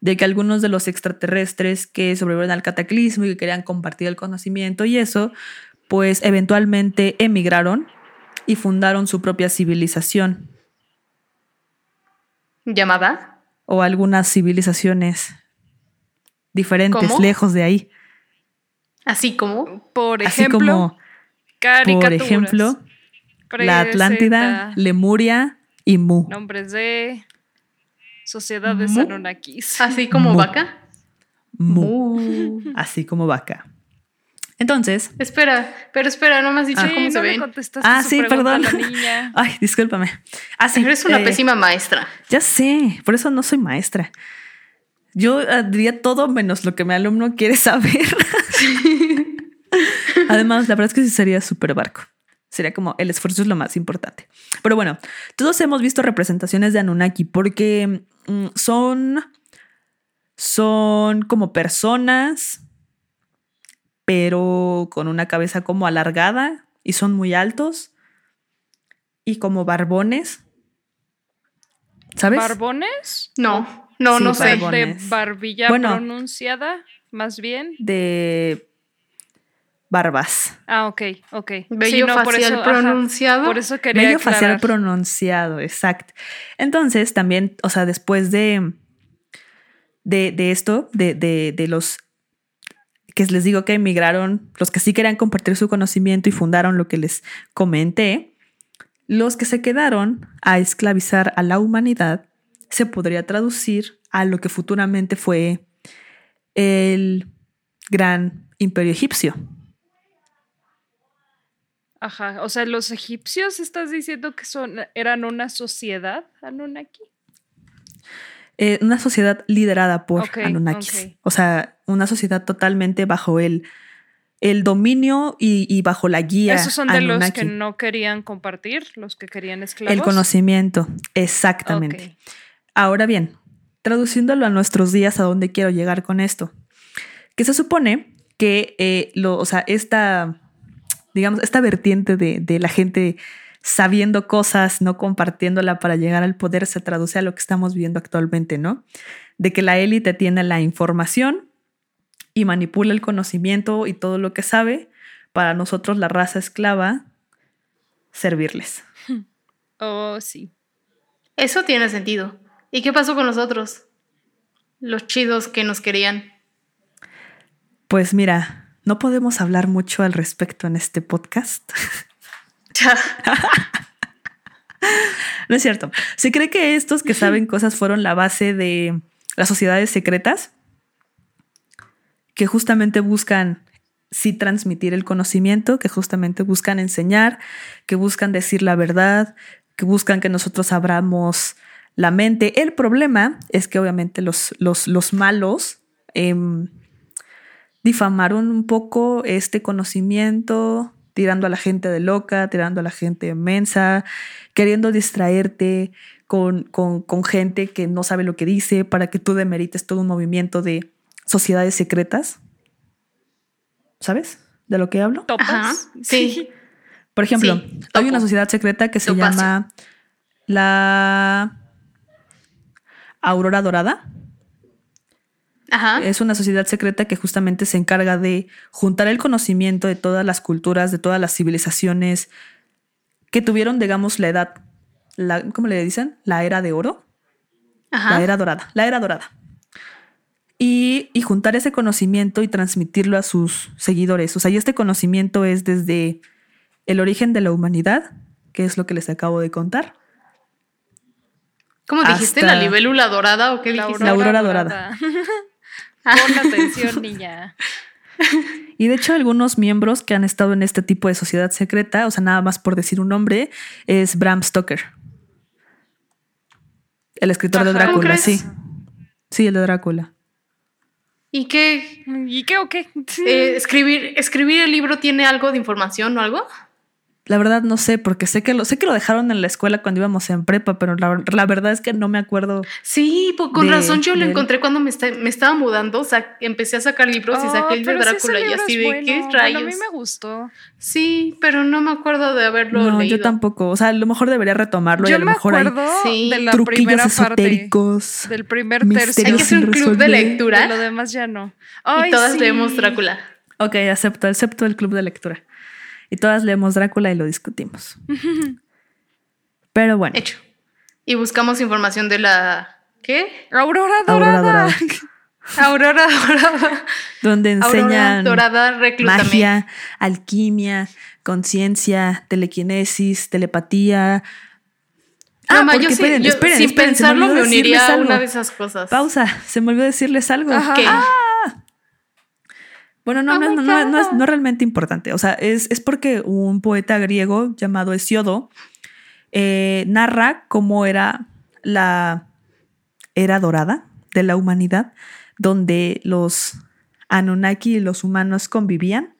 de que algunos de los extraterrestres que sobrevivieron al cataclismo y que querían compartir el conocimiento y eso, pues eventualmente emigraron y fundaron su propia civilización. ¿Llamada? o algunas civilizaciones diferentes, ¿Cómo? lejos de ahí. Así como. Por Así ejemplo, como, por ejemplo, la Atlántida, Lemuria y Mu. Nombres de sociedades Mu. Anunnakis. Así como Mu. vaca. Mu. Mu. Así como vaca. Entonces, Espera, pero espera, no me has dicho Ah. cómo Sí, se no le ven. contestaste Ah, sí, perdón. la niña. ay, discúlpame. Ah, sí, Eres una eh, pésima maestra. Ya sé, por eso no soy maestra. Yo eh, diría todo menos lo que mi alumno quiere saber. Además, la verdad es que sí sería súper barco. Sería como el esfuerzo es lo más importante. Pero bueno, todos hemos visto representaciones de Anunnaki porque mm, son, son como personas, pero con una cabeza como alargada y son muy altos y como barbones. ¿Sabes? ¿Barbones? No, no, Sí, no sé. De barbilla Bueno. pronunciada, más bien. de barbas. Ah, ok, ok. Bello Sí, no, por facial eso, ajá, pronunciado. por eso quería aclarar. facial pronunciado, exacto. Entonces, también, o sea, después de, de, de esto, de, de, de los que les digo que emigraron, los que sí querían compartir su conocimiento y fundaron lo que les comenté, los que se quedaron a esclavizar a la humanidad, se podría traducir a lo que futuramente fue el gran imperio egipcio. Ajá, o sea, los egipcios estás diciendo que son eran una sociedad Anunnaki. Eh, una sociedad liderada por Ok, Anunnakis. O sea, una sociedad totalmente bajo el, el dominio y, y bajo la guía. Esos son de los que no querían compartir, los que querían esclavos. El conocimiento, exactamente. Ahora bien, traduciéndolo a nuestros días, ¿a dónde quiero llegar con esto? Que se supone que, eh, lo, o sea, esta, digamos, esta vertiente de, de la gente sabiendo cosas, no compartiéndola para llegar al poder, se traduce a lo que estamos viendo actualmente, ¿no? De que la élite tiene la información y manipula el conocimiento y todo lo que sabe para nosotros, la raza esclava, servirles. Oh, sí. Eso tiene sentido. ¿Y qué pasó con nosotros? Los chidos que nos querían. Pues mira, no podemos hablar mucho al respecto en este podcast. No es cierto. Se cree que estos que saben cosas fueron la base de las sociedades secretas que justamente buscan sí transmitir el conocimiento, que justamente buscan enseñar, que buscan decir la verdad, que buscan que nosotros abramos la mente. El problema es que obviamente los, los, los malos em, difamaron un poco este conocimiento, tirando a la gente de loca, tirando a la gente de mensa, queriendo distraerte con, con, con gente que no sabe lo que dice para que tú demerites todo un movimiento de sociedades secretas. ¿Sabes de lo que hablo? ¿Topas? Ajá. Sí. Por ejemplo, Sí, hay una sociedad secreta que se Topacio. llama la Aurora Dorada. Ajá. Es una sociedad secreta que justamente se encarga de juntar el conocimiento de todas las culturas, de todas las civilizaciones que tuvieron, digamos, la edad, la, ¿cómo le dicen? La era de oro, Ajá. la era dorada, la era dorada. Y, y juntar ese conocimiento y transmitirlo a sus seguidores. O sea, y este conocimiento es desde el origen de la humanidad, que es lo que les acabo de contar, ¿Cómo dijiste? ¿La libélula dorada o qué La dijiste? La aurora dorada. Pon atención, niña. Y de hecho, algunos miembros que han estado en este tipo de sociedad secreta, o sea, nada más por decir un nombre, es Bram Stoker. El escritor de Ajá. ¿Cómo Drácula, sí. Sí, el de Drácula. ¿Y qué? ¿Y qué o qué? Sí. Eh, escribir, ¿Escribir el libro tiene algo de información o algo? La verdad no sé, porque sé que lo, sé que lo dejaron en la escuela cuando íbamos en prepa, pero la, la verdad es que no me acuerdo. Sí, pues con De- razón yo lo encontré cuando me, esta- me estaba mudando. O sea, empecé a sacar libros y Oh, saqué el de Drácula y así de bueno. qué Bueno, rayos. a mí me gustó. Sí, pero no me acuerdo de haberlo no, leído. yo tampoco. O sea, a lo mejor debería retomarlo y Yo a lo me mejor hay Sí. de la truquillos primera parte. esotéricos. Del primer tercio. Hay que hacer un sin club de lectura De lo demás ya no. y Ay, todas sí. leemos Drácula. Ok, acepto, acepto el club de lectura. Y todas leemos Drácula y lo discutimos. Pero bueno. Hecho. y buscamos información de la... ¿Qué? Aurora Aurora dorada. dorada. Aurora dorada. Donde Aurora enseñan dorada, reclútame. magia, alquimia, conciencia, telequinesis, telepatía. Ah, Mamá, porque yo, sí- esperen, yo esperen, sin esperen, me pensarlo olvidó me uniría decirles a algo. una de esas cosas. Pausa, se me olvidó decirles algo. Ajá. ¿Qué? Bueno, no, Oh no, no, no, no es, no es realmente importante. O sea, es, es porque un poeta griego llamado Hesiodo eh, narra cómo era la era dorada de la humanidad, donde los Anunnaki y los humanos convivían.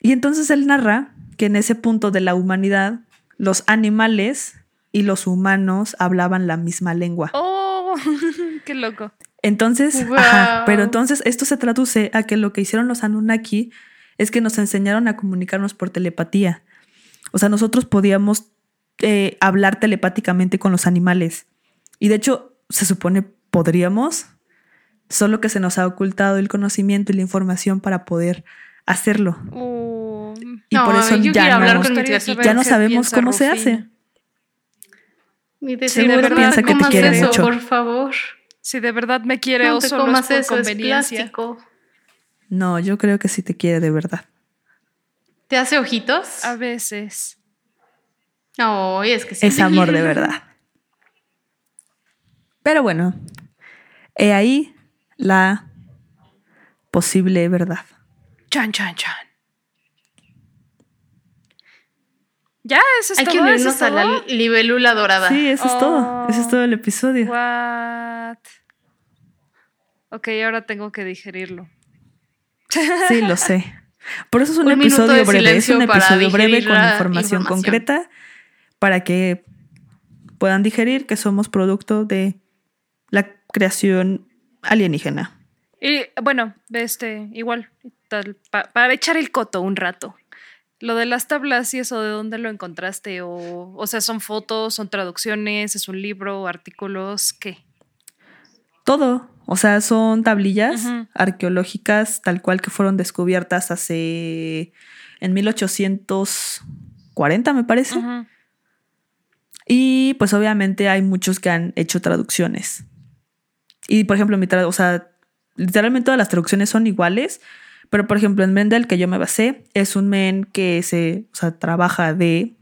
Y entonces él narra que en ese punto de la humanidad, los animales y los humanos hablaban la misma lengua. Oh, qué loco. Entonces, Wow. ajá, pero entonces esto se traduce a que lo que hicieron los Anunnaki es que nos enseñaron a comunicarnos por telepatía. O sea, nosotros podíamos eh, hablar telepáticamente con los animales. Y de hecho, se supone podríamos, solo que se nos ha ocultado el conocimiento y la información para poder hacerlo. Oh, Y por No, eso yo ya quiero hablar no, ya no qué sabemos piensa cómo se hace. Seguro de verdad, piensa que te quiere eso, mucho. por favor. Si de verdad me quiere no o solo es por eso, conveniencia. No, yo creo que sí te quiere de verdad. ¿Te hace ojitos? A veces. No, es que sí. Es amor de verdad. Pero bueno, he ahí la posible verdad. Chan, chan, chan. Ya, eso es Hay todo. que eso unirnos es a la libélula dorada. Sí, eso es todo. Eso es todo el episodio. What? Ok, ahora tengo que digerirlo. Sí, lo sé. Por eso es un, episodio de breve. Es un episodio breve con información, información. concreta para que puedan digerir que somos producto de la creación alienígena. Y bueno, este, igual, tal, pa- para echar el coto un rato. Lo de las tablas y eso, ¿de dónde lo encontraste? O, o sea, ¿son fotos, son traducciones, es un libro, artículos? ¿Qué? Todo. O sea, son tablillas arqueológicas tal cual que fueron descubiertas hace en 1840, me parece. Y pues obviamente hay muchos que han hecho traducciones. Y por ejemplo, mi o sea, literalmente todas las traducciones son iguales, pero por ejemplo, en Mendel que yo me basé es un men que se, o sea, trabaja de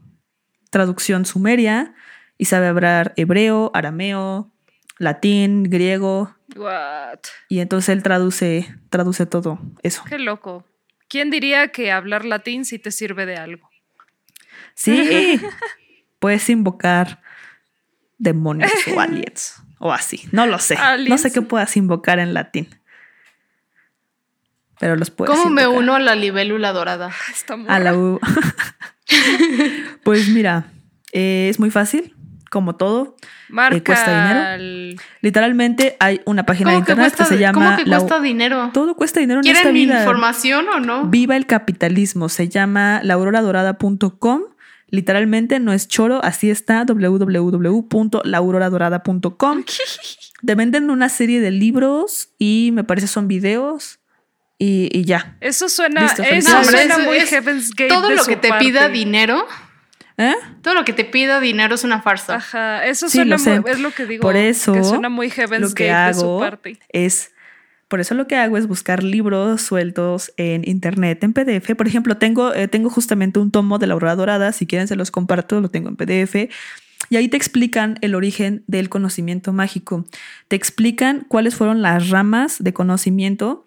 traducción sumeria y sabe hablar hebreo, arameo, latín, griego, What? y entonces él traduce traduce todo eso. Qué loco. ¿Quién diría que hablar latín sí te sirve de algo? Sí. Puedes invocar demonios o aliens o así. No lo sé. No sé qué puedas invocar en latín. Pero los puedes ¿Cómo me uno a la libélula dorada? Está muy a la U. pues mira, eh, es muy fácil, como todo. Marca cuesta dinero. el- Literalmente hay una página de ¿Cómo que internet que, se llama ¿cómo que la- cuesta dinero? Todo cuesta dinero en esta ¿Quieren vida. información o no? Viva el capitalismo. Se llama lauroradorada.com. Literalmente no es choro, así está www.lauroradorada.com. Te venden una serie de libros y me parece son videos y, y ya. Eso suena, Listo, eso suena Eso muy es- Heaven's Gate. Todo de lo su que te parte. pida dinero, ¿Eh? todo lo que te pida dinero es una farsa. Ajá, eso Sí, suena lo sé. muy, es lo que digo. Por eso que suena muy Heaven's lo que Gate de su hago parte. es por eso lo que hago es buscar libros sueltos en internet en PDF. Por ejemplo, tengo, eh, tengo justamente un tomo de la aurora dorada. Si quieren se los comparto, lo tengo en PDF. Y ahí te explican el origen del conocimiento mágico. Te explican cuáles fueron las ramas de conocimiento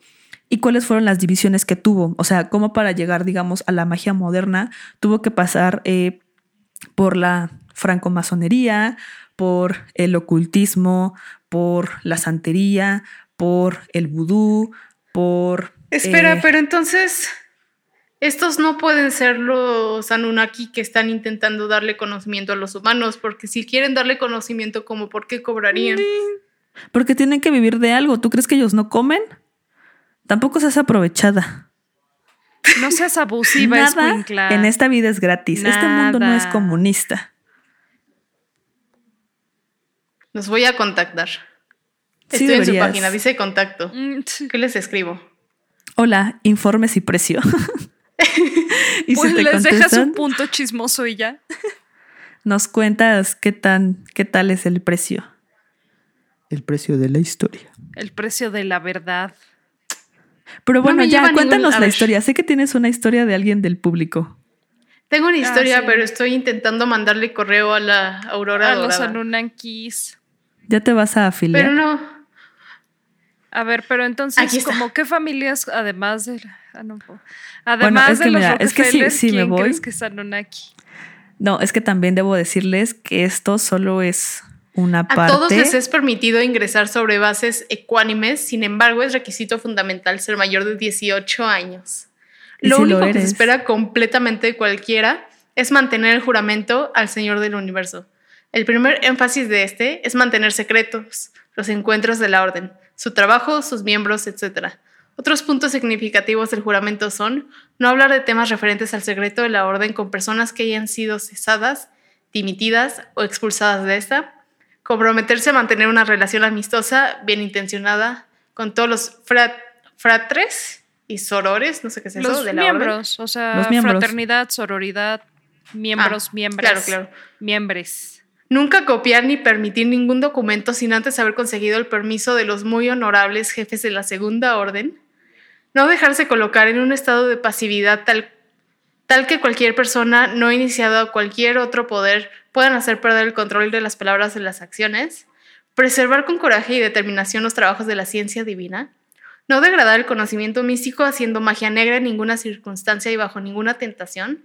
y cuáles fueron las divisiones que tuvo. O sea, cómo para llegar, digamos, a la magia moderna tuvo que pasar eh, por la francomasonería, por el ocultismo, por la santería, por el vudú, por... Espera, eh, pero entonces estos no pueden ser los Anunnaki que están intentando darle conocimiento a los humanos, porque si quieren darle conocimiento, como por qué cobrarían? Porque tienen que vivir de algo. ¿Tú crees que ellos no comen? Tampoco seas aprovechada. No seas abusiva, Nada escuincla. en esta vida es gratis. Este mundo no es comunista. Los voy a contactar. Sí, Estoy en su página, dice contacto. Mm. ¿Qué les escribo? Hola, informes y precio. y Pues les dejas un punto chismoso y ya. nos cuentas qué tan, qué tal es el precio. El precio de la historia. El precio de la verdad. Pero No bueno, ya, ningún- cuéntanos la historia. Sé que tienes una historia de alguien del público. Tengo una Ah, historia, sí. pero estoy intentando mandarle correo a la Aurora A los. Anunnakis. ¿Ya te vas a afiliar? Pero no. A ver, pero entonces, como qué familias, además de ah, no, po- además es de que los mira, es que si- si me ¿quién voy- crees que es Anunnaki? No, es que también debo decirles que esto solo es una A parte. todos les es permitido ingresar sobre bases ecuánimes, sin embargo es requisito fundamental ser mayor de 18 años. ¿Y Lo si único lo que se espera completamente de cualquiera es mantener el juramento al Señor del Universo. El primer énfasis de este es mantener secretos los encuentros de la orden, su trabajo, sus miembros, etc. Otros puntos significativos del juramento son no hablar de temas referentes al secreto de la orden con personas que hayan sido cesadas, dimitidas o expulsadas de esta, comprometerse a mantener una relación amistosa, bien intencionada, con todos los frat- fratres y sorores, no sé qué es eso, Los de la orden. miembros, o sea, Los miembros. fraternidad, sororidad, miembros, Ah, miembros. claro, claro. Miembros. Nunca copiar ni permitir ningún documento sin antes haber conseguido el permiso de los muy honorables jefes de la Segunda Orden. No dejarse colocar en un estado de pasividad tal, tal que cualquier persona no iniciada a cualquier otro poder puedan hacer perder el control de las palabras de las acciones. Preservar con coraje y determinación los trabajos de la ciencia divina. No degradar el conocimiento místico haciendo magia negra en ninguna circunstancia y bajo ninguna tentación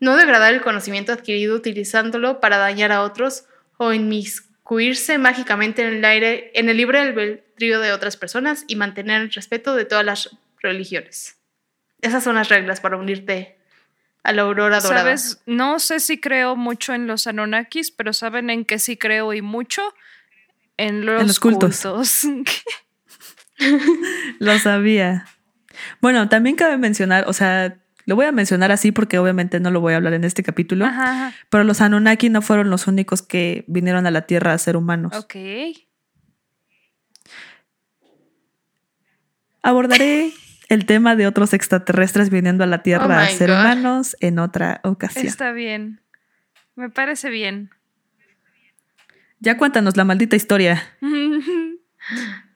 no degradar el conocimiento adquirido utilizándolo para dañar a otros o inmiscuirse mágicamente en el aire, en el libre albedrío de otras personas y mantener el respeto de todas las religiones. Esas son las reglas para unirte a la aurora dorada. ¿Sabes? No sé si creo mucho en los Anunnakis, pero ¿saben en qué sí creo y mucho? En los, En los cultos. cultos. Lo sabía. Bueno, también cabe mencionar, o sea, lo voy a mencionar así porque obviamente no lo voy a hablar en este capítulo, Ajá, ajá. pero los Anunnaki no fueron los únicos que vinieron a la Tierra a ser humanos. Ok. Abordaré el tema de otros extraterrestres viniendo a la Tierra Oh a ser God. humanos en otra ocasión. Está bien. Me parece bien. Ya cuéntanos la maldita historia.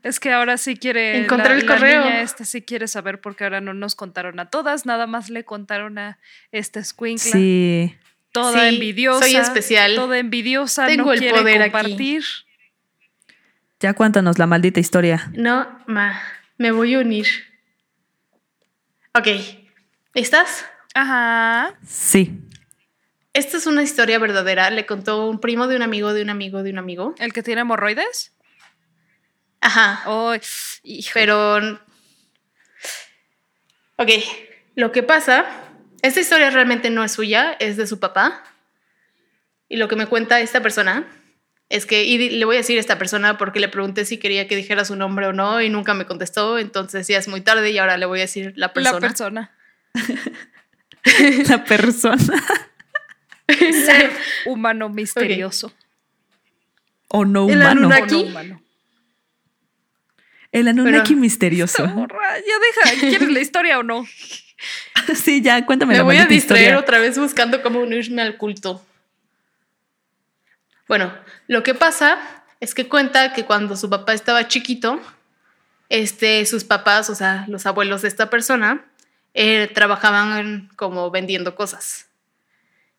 Es que ahora sí quiere. Encontré la, el la correo. niña esta sí quiere saber porque ahora no nos contaron a todas, nada más le contaron a esta escuincla. Sí. Toda Sí, envidiosa. soy especial. Toda envidiosa. Tengo no el quiere poder aquí. compartir. Ya cuéntanos la maldita historia. No, ma, me voy a unir. Ok, ¿estás? Ajá. Sí. Esta es una historia verdadera. Le contó un primo de un amigo de un amigo de un amigo. ¿El que tiene hemorroides? Ajá. Hijo. Pero. Ok, lo que pasa. Esta historia realmente no es suya, es de su papá. Y lo que me cuenta esta persona es que. Y le voy a decir a esta persona porque le pregunté si quería que dijera su nombre o no y nunca me contestó. Entonces ya es muy tarde y ahora le voy a decir la persona. La persona. La persona. Ser humano misterioso. O no El humano. Anunnaki. O ¿Aquí? no humano. El Anunnaki Pero- misterioso. Morra, ya deja. ¿Quieres la historia o no? sí, ya cuéntame Me la voy a distraer historia. otra vez buscando cómo unirme al culto. Bueno, lo que pasa es que cuenta que cuando su papá estaba chiquito, este, sus papás, o sea, los abuelos de esta persona, eh, trabajaban como vendiendo cosas.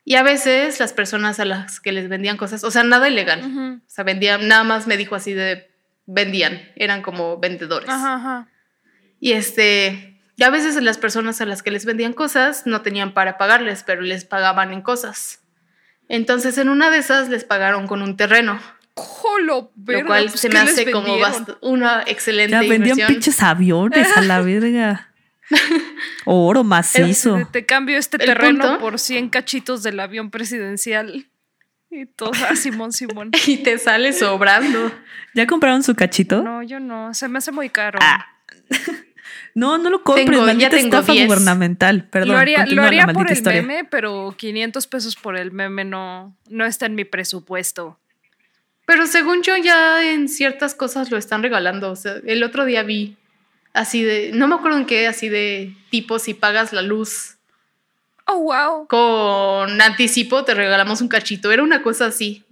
Y a veces las personas a las que les vendían cosas, o sea, nada ilegal. O sea, vendían, nada más me dijo así de vendían, eran como vendedores. Ajá, ajá. Y este, y a veces las personas a las que les vendían cosas no tenían para pagarles, pero les pagaban en cosas. Entonces, en una de esas les pagaron con un terreno, Jolo, lo cual pues, se ¿qué me hace como una excelente Ya vendían inversión. pinches aviones a la verga. Oro macizo. Te, te cambio este El terreno punto- por 100 cachitos del avión presidencial. Y todo, ah, Simón, Simón. Y te sale sobrando. ¿Ya compraron su cachito? No, yo no, se me hace muy caro. Ah, No, no lo compres, Tengo- ya maldita tengo estafa 10. gubernamental. Perdón, lo haría, lo haría por el historia. meme, pero 500 pesos por el meme no, no está en mi presupuesto. Pero según yo, ya en ciertas cosas lo están regalando. O sea, el otro día vi así de, no me acuerdo en qué, así de tipo si pagas la luz Oh, wow. con anticipo te regalamos un cachito. Era una cosa así.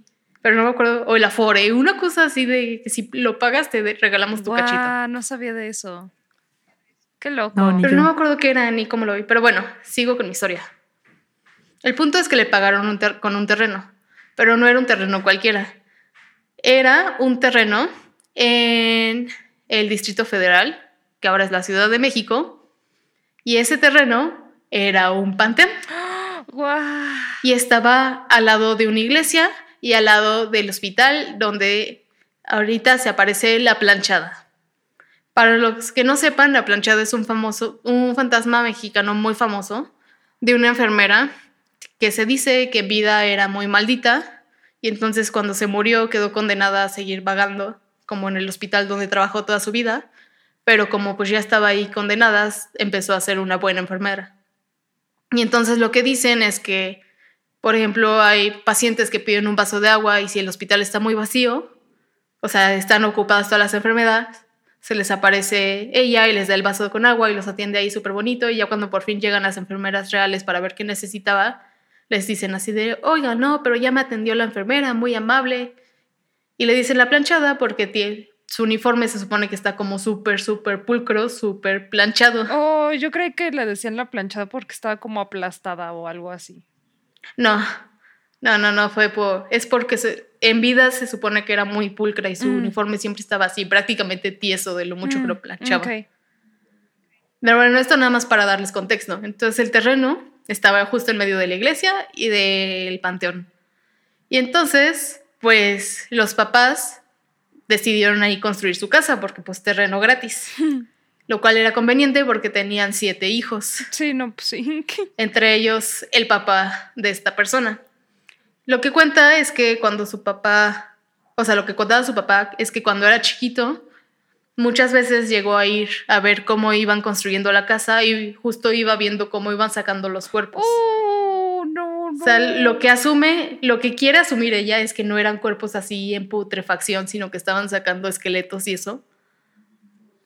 Pero no me acuerdo. O el Afore, una cosa así de que si lo pagas te regalamos tu cachito. Guau, no sabía de eso. Qué loco. No, Pero yo. no me acuerdo qué era ni cómo lo vi. Pero bueno, sigo con mi historia. El punto es que le pagaron un con un terreno. Pero no era un terreno cualquiera. Era un terreno en el Distrito Federal, que ahora es la Ciudad de México. Y ese terreno era un panteón. Guau. y estaba al lado de una iglesia y al lado del hospital donde ahorita se aparece la planchada. Para los que no sepan, la planchada es un famoso, un fantasma mexicano muy famoso de una enfermera que se dice que vida era muy maldita y entonces cuando se murió quedó condenada a seguir vagando como en el hospital donde trabajó toda su vida, pero como pues ya estaba ahí condenada, empezó a ser una buena enfermera. Y entonces lo que dicen es que, por ejemplo, hay pacientes que piden un vaso de agua y si el hospital está muy vacío, o sea, están ocupadas todas las enfermedades, se les aparece ella y les da el vaso con agua y los atiende ahí súper bonito y ya cuando por fin llegan las enfermeras reales para ver qué necesitaba, les dicen así de, oiga, no, pero ya me atendió la enfermera, muy amable. Y le dicen la planchada porque tiene, su uniforme se supone que está como súper, súper pulcro, súper planchado. Oh, yo creí que le decían la planchada porque estaba como aplastada o algo así. No, no, no, no, fue por. Es porque se- en vida se supone que era muy pulcra y su Mm. uniforme siempre estaba así, prácticamente tieso de lo mucho que Mm, lo planchaba. ok. Pero bueno, esto nada más para darles contexto. Entonces el terreno estaba justo en medio de la iglesia y del panteón. Y entonces, pues los papás decidieron ahí construir su casa porque pues terreno gratis. Lo cual era conveniente porque tenían siete hijos Sí, no, pues sí. entre ellos el papá de esta persona. Lo que cuenta es que cuando su papá, o sea, lo que contaba su papá es que cuando era chiquito, muchas veces llegó a ir a ver cómo iban construyendo la casa y justo iba viendo cómo iban sacando los cuerpos. Oh, no, no. O sea, lo que asume, lo que quiere asumir ella es que no eran cuerpos así en putrefacción, sino que estaban sacando esqueletos y eso.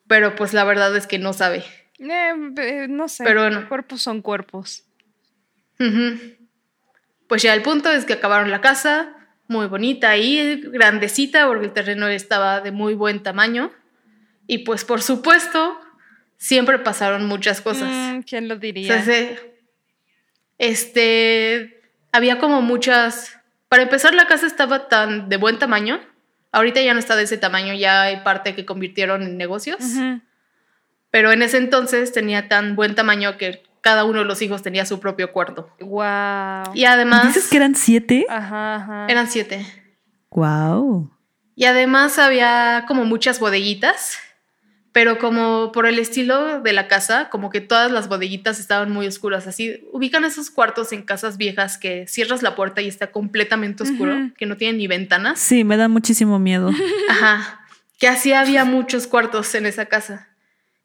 Pero pues la verdad es que no sabe. Eh, eh, no sé. Pero bueno. Cuerpos son cuerpos. Ujú. Pues ya el punto es que acabaron la casa, muy bonita y grandecita, porque el terreno estaba de muy buen tamaño. Y pues por supuesto, siempre pasaron muchas cosas. Mm, ¿Quién lo O diría? sea, se- este, había como muchas... Para empezar, la casa estaba tan de buen tamaño. Ahorita ya no está de ese tamaño, ya hay parte que convirtieron en negocios. Pero en ese entonces tenía tan buen tamaño que cada uno de los hijos tenía su propio cuarto. Guau. Y además... ¿Dices que eran siete? Ajá, ajá. Eran siete. Wow. Y además había como muchas bodeguitas, pero como por el estilo de la casa, como que todas las bodeguitas estaban muy oscuras. Así, ubican esos cuartos en casas viejas que cierras la puerta y está completamente oscuro, que no tienen ni ventanas. Sí, me da muchísimo miedo. Ajá. Que así había muchos cuartos en esa casa.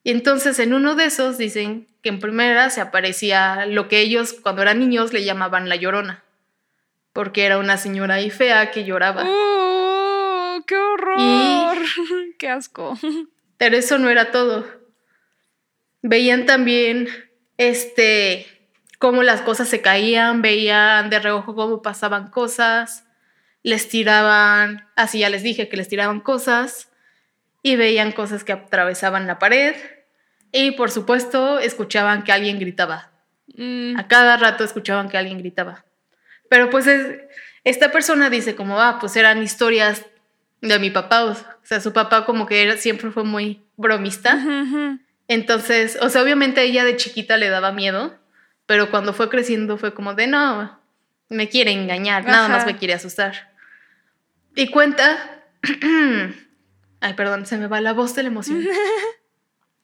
Y entonces en uno de esos dicen que en primera se aparecía lo que ellos cuando eran niños le llamaban la llorona, porque era una señora ahí fea que lloraba. ¡Oh, ¡Qué horror! ¡Qué asco! Pero eso no era todo. Veían también este cómo las cosas se caían, veían de reojo cómo pasaban cosas, les tiraban, así ya les dije que les tiraban cosas y veían cosas que atravesaban la pared y por supuesto escuchaban que alguien gritaba. Mm, A cada rato escuchaban que alguien gritaba. Pero pues es- esta persona dice como, ah, pues eran historias de mi papá. O sea, su papá como que era- siempre fue muy bromista. Entonces, o sea, obviamente ella de chiquita le daba miedo, pero cuando fue creciendo fue como de, no, me quiere engañar, nada Ajá. más me quiere asustar. Y cuenta, ay, perdón, se me va la voz de la emoción.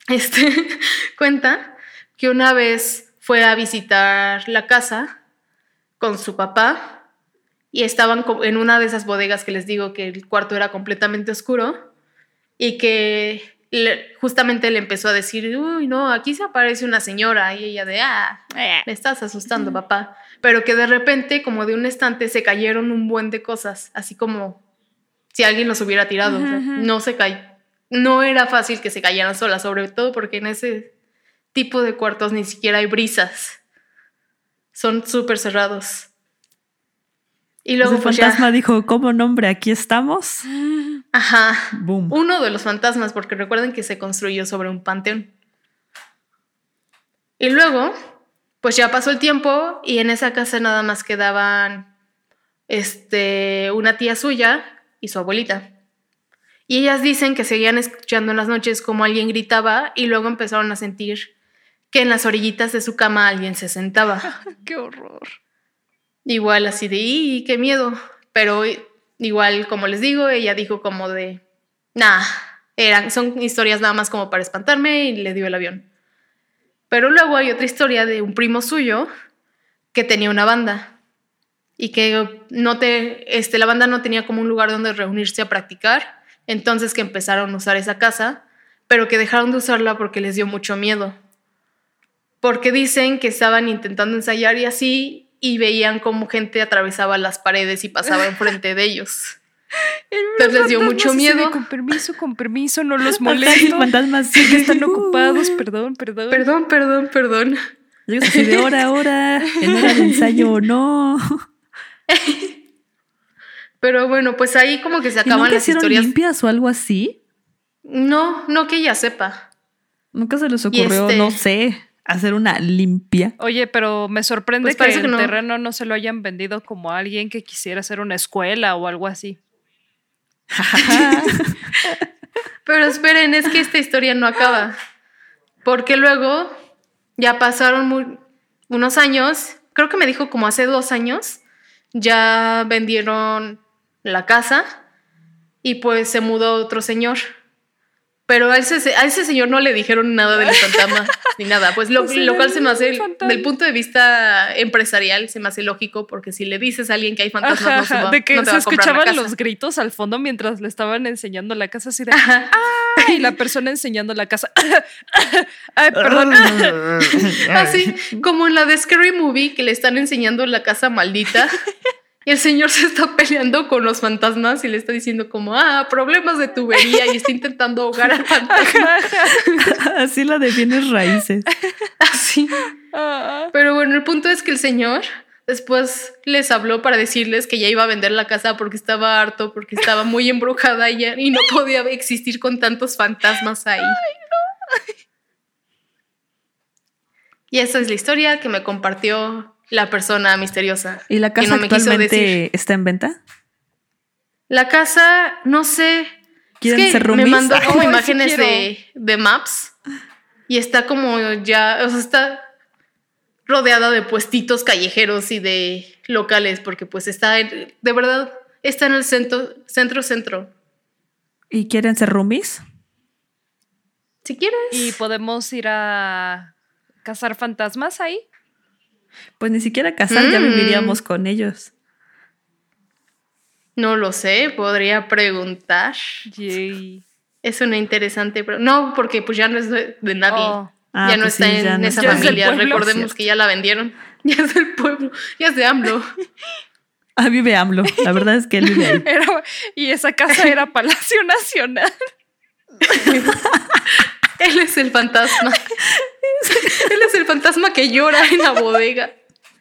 Este, cuenta que una vez fue a visitar la casa con su papá y estaban en una de esas bodegas que les digo que el cuarto era completamente oscuro y que le- justamente le empezó a decir, uy, no, aquí se aparece una señora y ella de, ah, me estás asustando, papá. Pero que de repente, como de un estante, se cayeron un buen de cosas, así como si alguien los hubiera tirado. o sea, no se cayó. No era fácil que se cayeran solas, sobre todo porque en ese tipo de cuartos ni siquiera hay brisas. Son súper cerrados. Y luego el pues fantasma ya, dijo, ¿cómo nombre? Aquí estamos. ajá, Boom. uno de los fantasmas, porque recuerden que se construyó sobre un panteón. Y luego, pues ya pasó el tiempo y en esa casa nada más quedaban este, una tía suya y su abuelita. Y ellas dicen que seguían escuchando en las noches como alguien gritaba y luego empezaron a sentir que en las orillitas de su cama alguien se sentaba. Qué horror. Igual así de, ¡y qué miedo! Pero igual, como les digo, ella dijo como de, nah, eran, son historias nada más como para espantarme y le dio el avión. Pero luego hay otra historia de un primo suyo que tenía una banda y que no te, este, la banda no tenía como un lugar donde reunirse a practicar, entonces que empezaron a usar esa casa, pero que dejaron de usarla porque les dio mucho miedo. Porque dicen que estaban intentando ensayar y así y veían como gente atravesaba las paredes y pasaba enfrente de ellos. Entonces les dio mucho Fantasmas miedo. con permiso, con permiso, no los molesto. fantasma así Sé que están ocupados, perdón, perdón. Perdón, perdón, perdón. Así de hora, hora, en hora de ensayo o no. Pero bueno, pues ahí como que se ¿Y acaban nunca las historias. limpias o algo así? No, no que ella sepa. Nunca se les ocurrió, este- no sé, hacer una limpia. Oye, pero me sorprende Pues que el que no. terreno no se lo hayan vendido como a alguien que quisiera hacer una escuela o algo así. Pero esperen, es que esta historia no acaba. Porque luego ya pasaron unos años, creo que me dijo como hace dos años, ya vendieron la casa y pues se mudó otro señor. Pero a ese, a ese señor no le dijeron nada del fantasma ni nada. Pues lo, lo cual se me hace, el fantasma. del punto de vista empresarial, se me hace lógico porque si le dices a alguien que hay fantasmas, Ajá, no se, va, de que no te se escuchaban los gritos al fondo mientras le estaban enseñando la casa así de Ajá. ¡Ah! y la persona enseñando la casa. Ay, perdón. Así como en la de Scary Movie que le están enseñando la casa maldita y el señor se está peleando con los fantasmas y le está diciendo como, ah, problemas de tubería y está intentando ahogar al fantasma. Así la de bienes raíces. Así. Ah, Pero bueno, el punto es que el señor después les habló para decirles que ya iba a vender la casa porque estaba harto, porque estaba muy embrujada y, ya- y no podía existir con tantos fantasmas ahí. Y esa es la historia que me compartió la persona misteriosa. ¿Y la casa no actualmente está en venta? La casa, no sé. ¿Quieren es que ser me mandó como Ay, imágenes de, de maps y está como ya, o sea, está rodeada de puestitos callejeros y de locales porque pues está, en- de verdad, está en el centro, centro, centro. ¿Y quieren ser roomies? Si quieres. y podemos ir a cazar fantasmas ahí. Pues ni siquiera casar, ya Mm. viviríamos con ellos. No lo sé, podría preguntar. Yay. Es una interesante pregunta. No, porque pues ya no es de, de nadie. Oh. Ah, ya no pues está sí, en no esa es familia. pueblo. Recordemos Cierto. que ya la vendieron. Ya es del pueblo. Ya es de AMLO. Ah, vive AMLO. La verdad es que él vive ahí. Era- y esa casa era Palacio Nacional. Él es el fantasma. Él es el fantasma que llora en la bodega.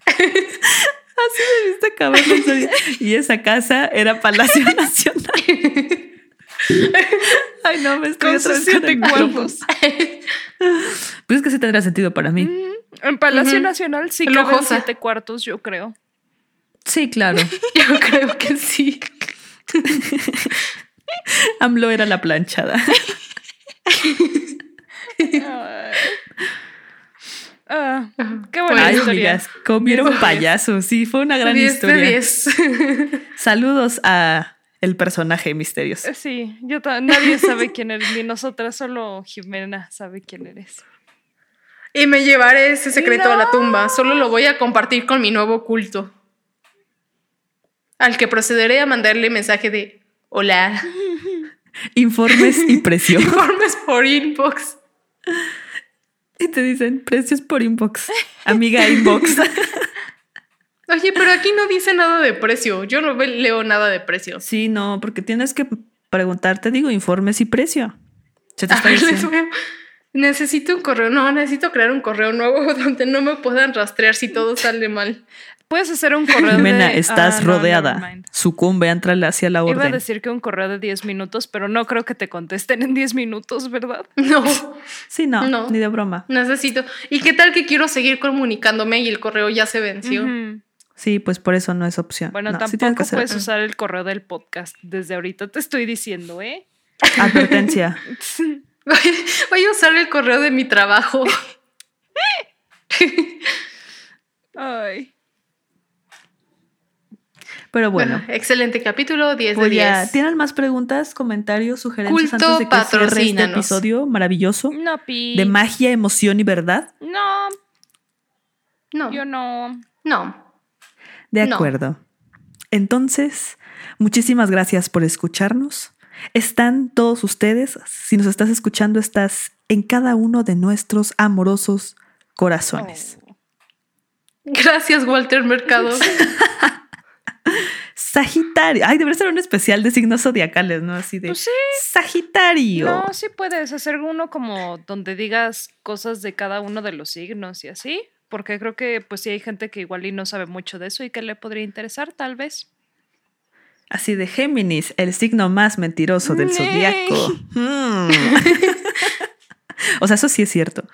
Así me viste acabar. Y esa casa era Palacio Nacional. Ay, no, me estoy Con siete cuerpos. Pues es que sí tendrá sentido para mí. En Palacio. Nacional sí caben siete cuartos, yo creo. Sí, claro. Yo creo que sí. AMLO era la planchada. Ah, qué buena Ay, historia. amigas, comieron payasos. Sí, fue una gran 10 de historia. 10. Saludos a el personaje misterioso. Eh, Sí, yo nadie sabe quién eres, ni nosotras, solo Jimena sabe quién eres. Y me llevaré ese secreto a la tumba. Solo lo voy a compartir con mi nuevo culto. Al que procederé a mandarle mensaje de hola. Informes y precio. Informes por inbox. Y te dicen precios por inbox. Amiga inbox. Oye, pero aquí no dice nada de precio. Yo no leo nada de precio. Sí, no, porque tienes que preguntarte, digo, informes y precio. Se te está diciendo. Necesito un correo, no, necesito crear un correo nuevo donde no me puedan rastrear si todo sale mal. Puedes hacer un correo Jimena, de... estás Ah, no, rodeada. Sucumbe, entrale hacia la Iba a orden. decir que un correo de 10 minutos, pero no creo que te contesten en 10 minutos, ¿verdad? No, Sí, no, No. ni de broma. necesito. ¿Y qué tal que quiero seguir comunicándome y el correo ya se venció? Ujú. Sí, pues por eso no es opción. Bueno, No, sí tampoco hacer- puedes usar el correo del podcast. Desde ahorita te estoy diciendo, ¿eh? Advertencia. Voy, voy a usar el correo de mi trabajo. Ay. Pero bueno. excelente capítulo, 10 de Pues ya, 10. ¿tienen más preguntas, comentarios, sugerencias Culto, antes de que cierre este episodio maravilloso? No, Pi. De magia, emoción y verdad. No, No, yo no. no. De No. acuerdo. Entonces, muchísimas gracias por escucharnos. Están todos ustedes, si nos estás escuchando, estás en cada uno de nuestros amorosos corazones. Oh. Gracias, Walter Mercado. Sagitario. Ay, debería ser un especial de signos zodiacales, ¿no? Así de Pues sí. Sagitario. No, sí puedes hacer uno como donde digas cosas de cada uno de los signos y así. Porque creo que pues sí hay gente que igual y no sabe mucho de eso y que le podría interesar, tal vez. Así de Géminis, el signo más mentiroso del zodiaco. Mm. o sea, eso sí es cierto.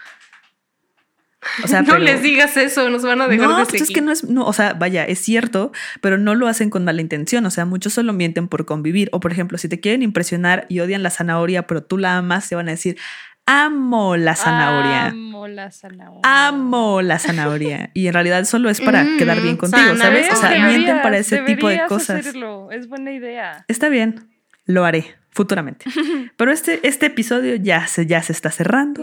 O sea, no pero- les digas eso, nos van a dejar No, de pues es que no es, no, o sea, vaya, es cierto, pero no lo hacen con mala intención. O sea, muchos solo mienten por convivir. O por ejemplo, si te quieren impresionar y odian la zanahoria, pero tú la amas, te van a decir, amo la zanahoria. Amo la zanahoria. Amo la zanahoria. Y en realidad solo es para Mm, quedar bien contigo, ¿sabes? O sea, Deberías, mienten para ese tipo de cosas. hacerlo, Es buena idea. Está bien, lo haré futuramente. Pero este, este episodio ya se, ya se está cerrando.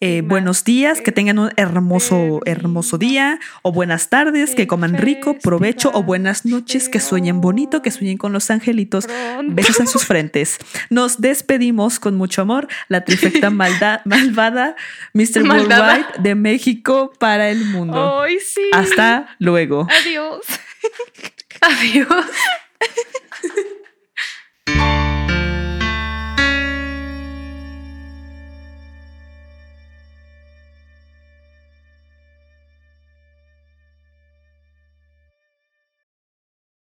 Eh, buenos días, que tengan un hermoso, hermoso día, o buenas tardes, que coman rico, provecho, o buenas noches, que sueñen bonito, que sueñen con los angelitos. Besos en sus frentes. Nos despedimos con mucho amor, la trifecta malda- malvada, Mr. Maldada. Worldwide de México para el mundo. Ay, sí. Hasta luego. Adiós. Adiós.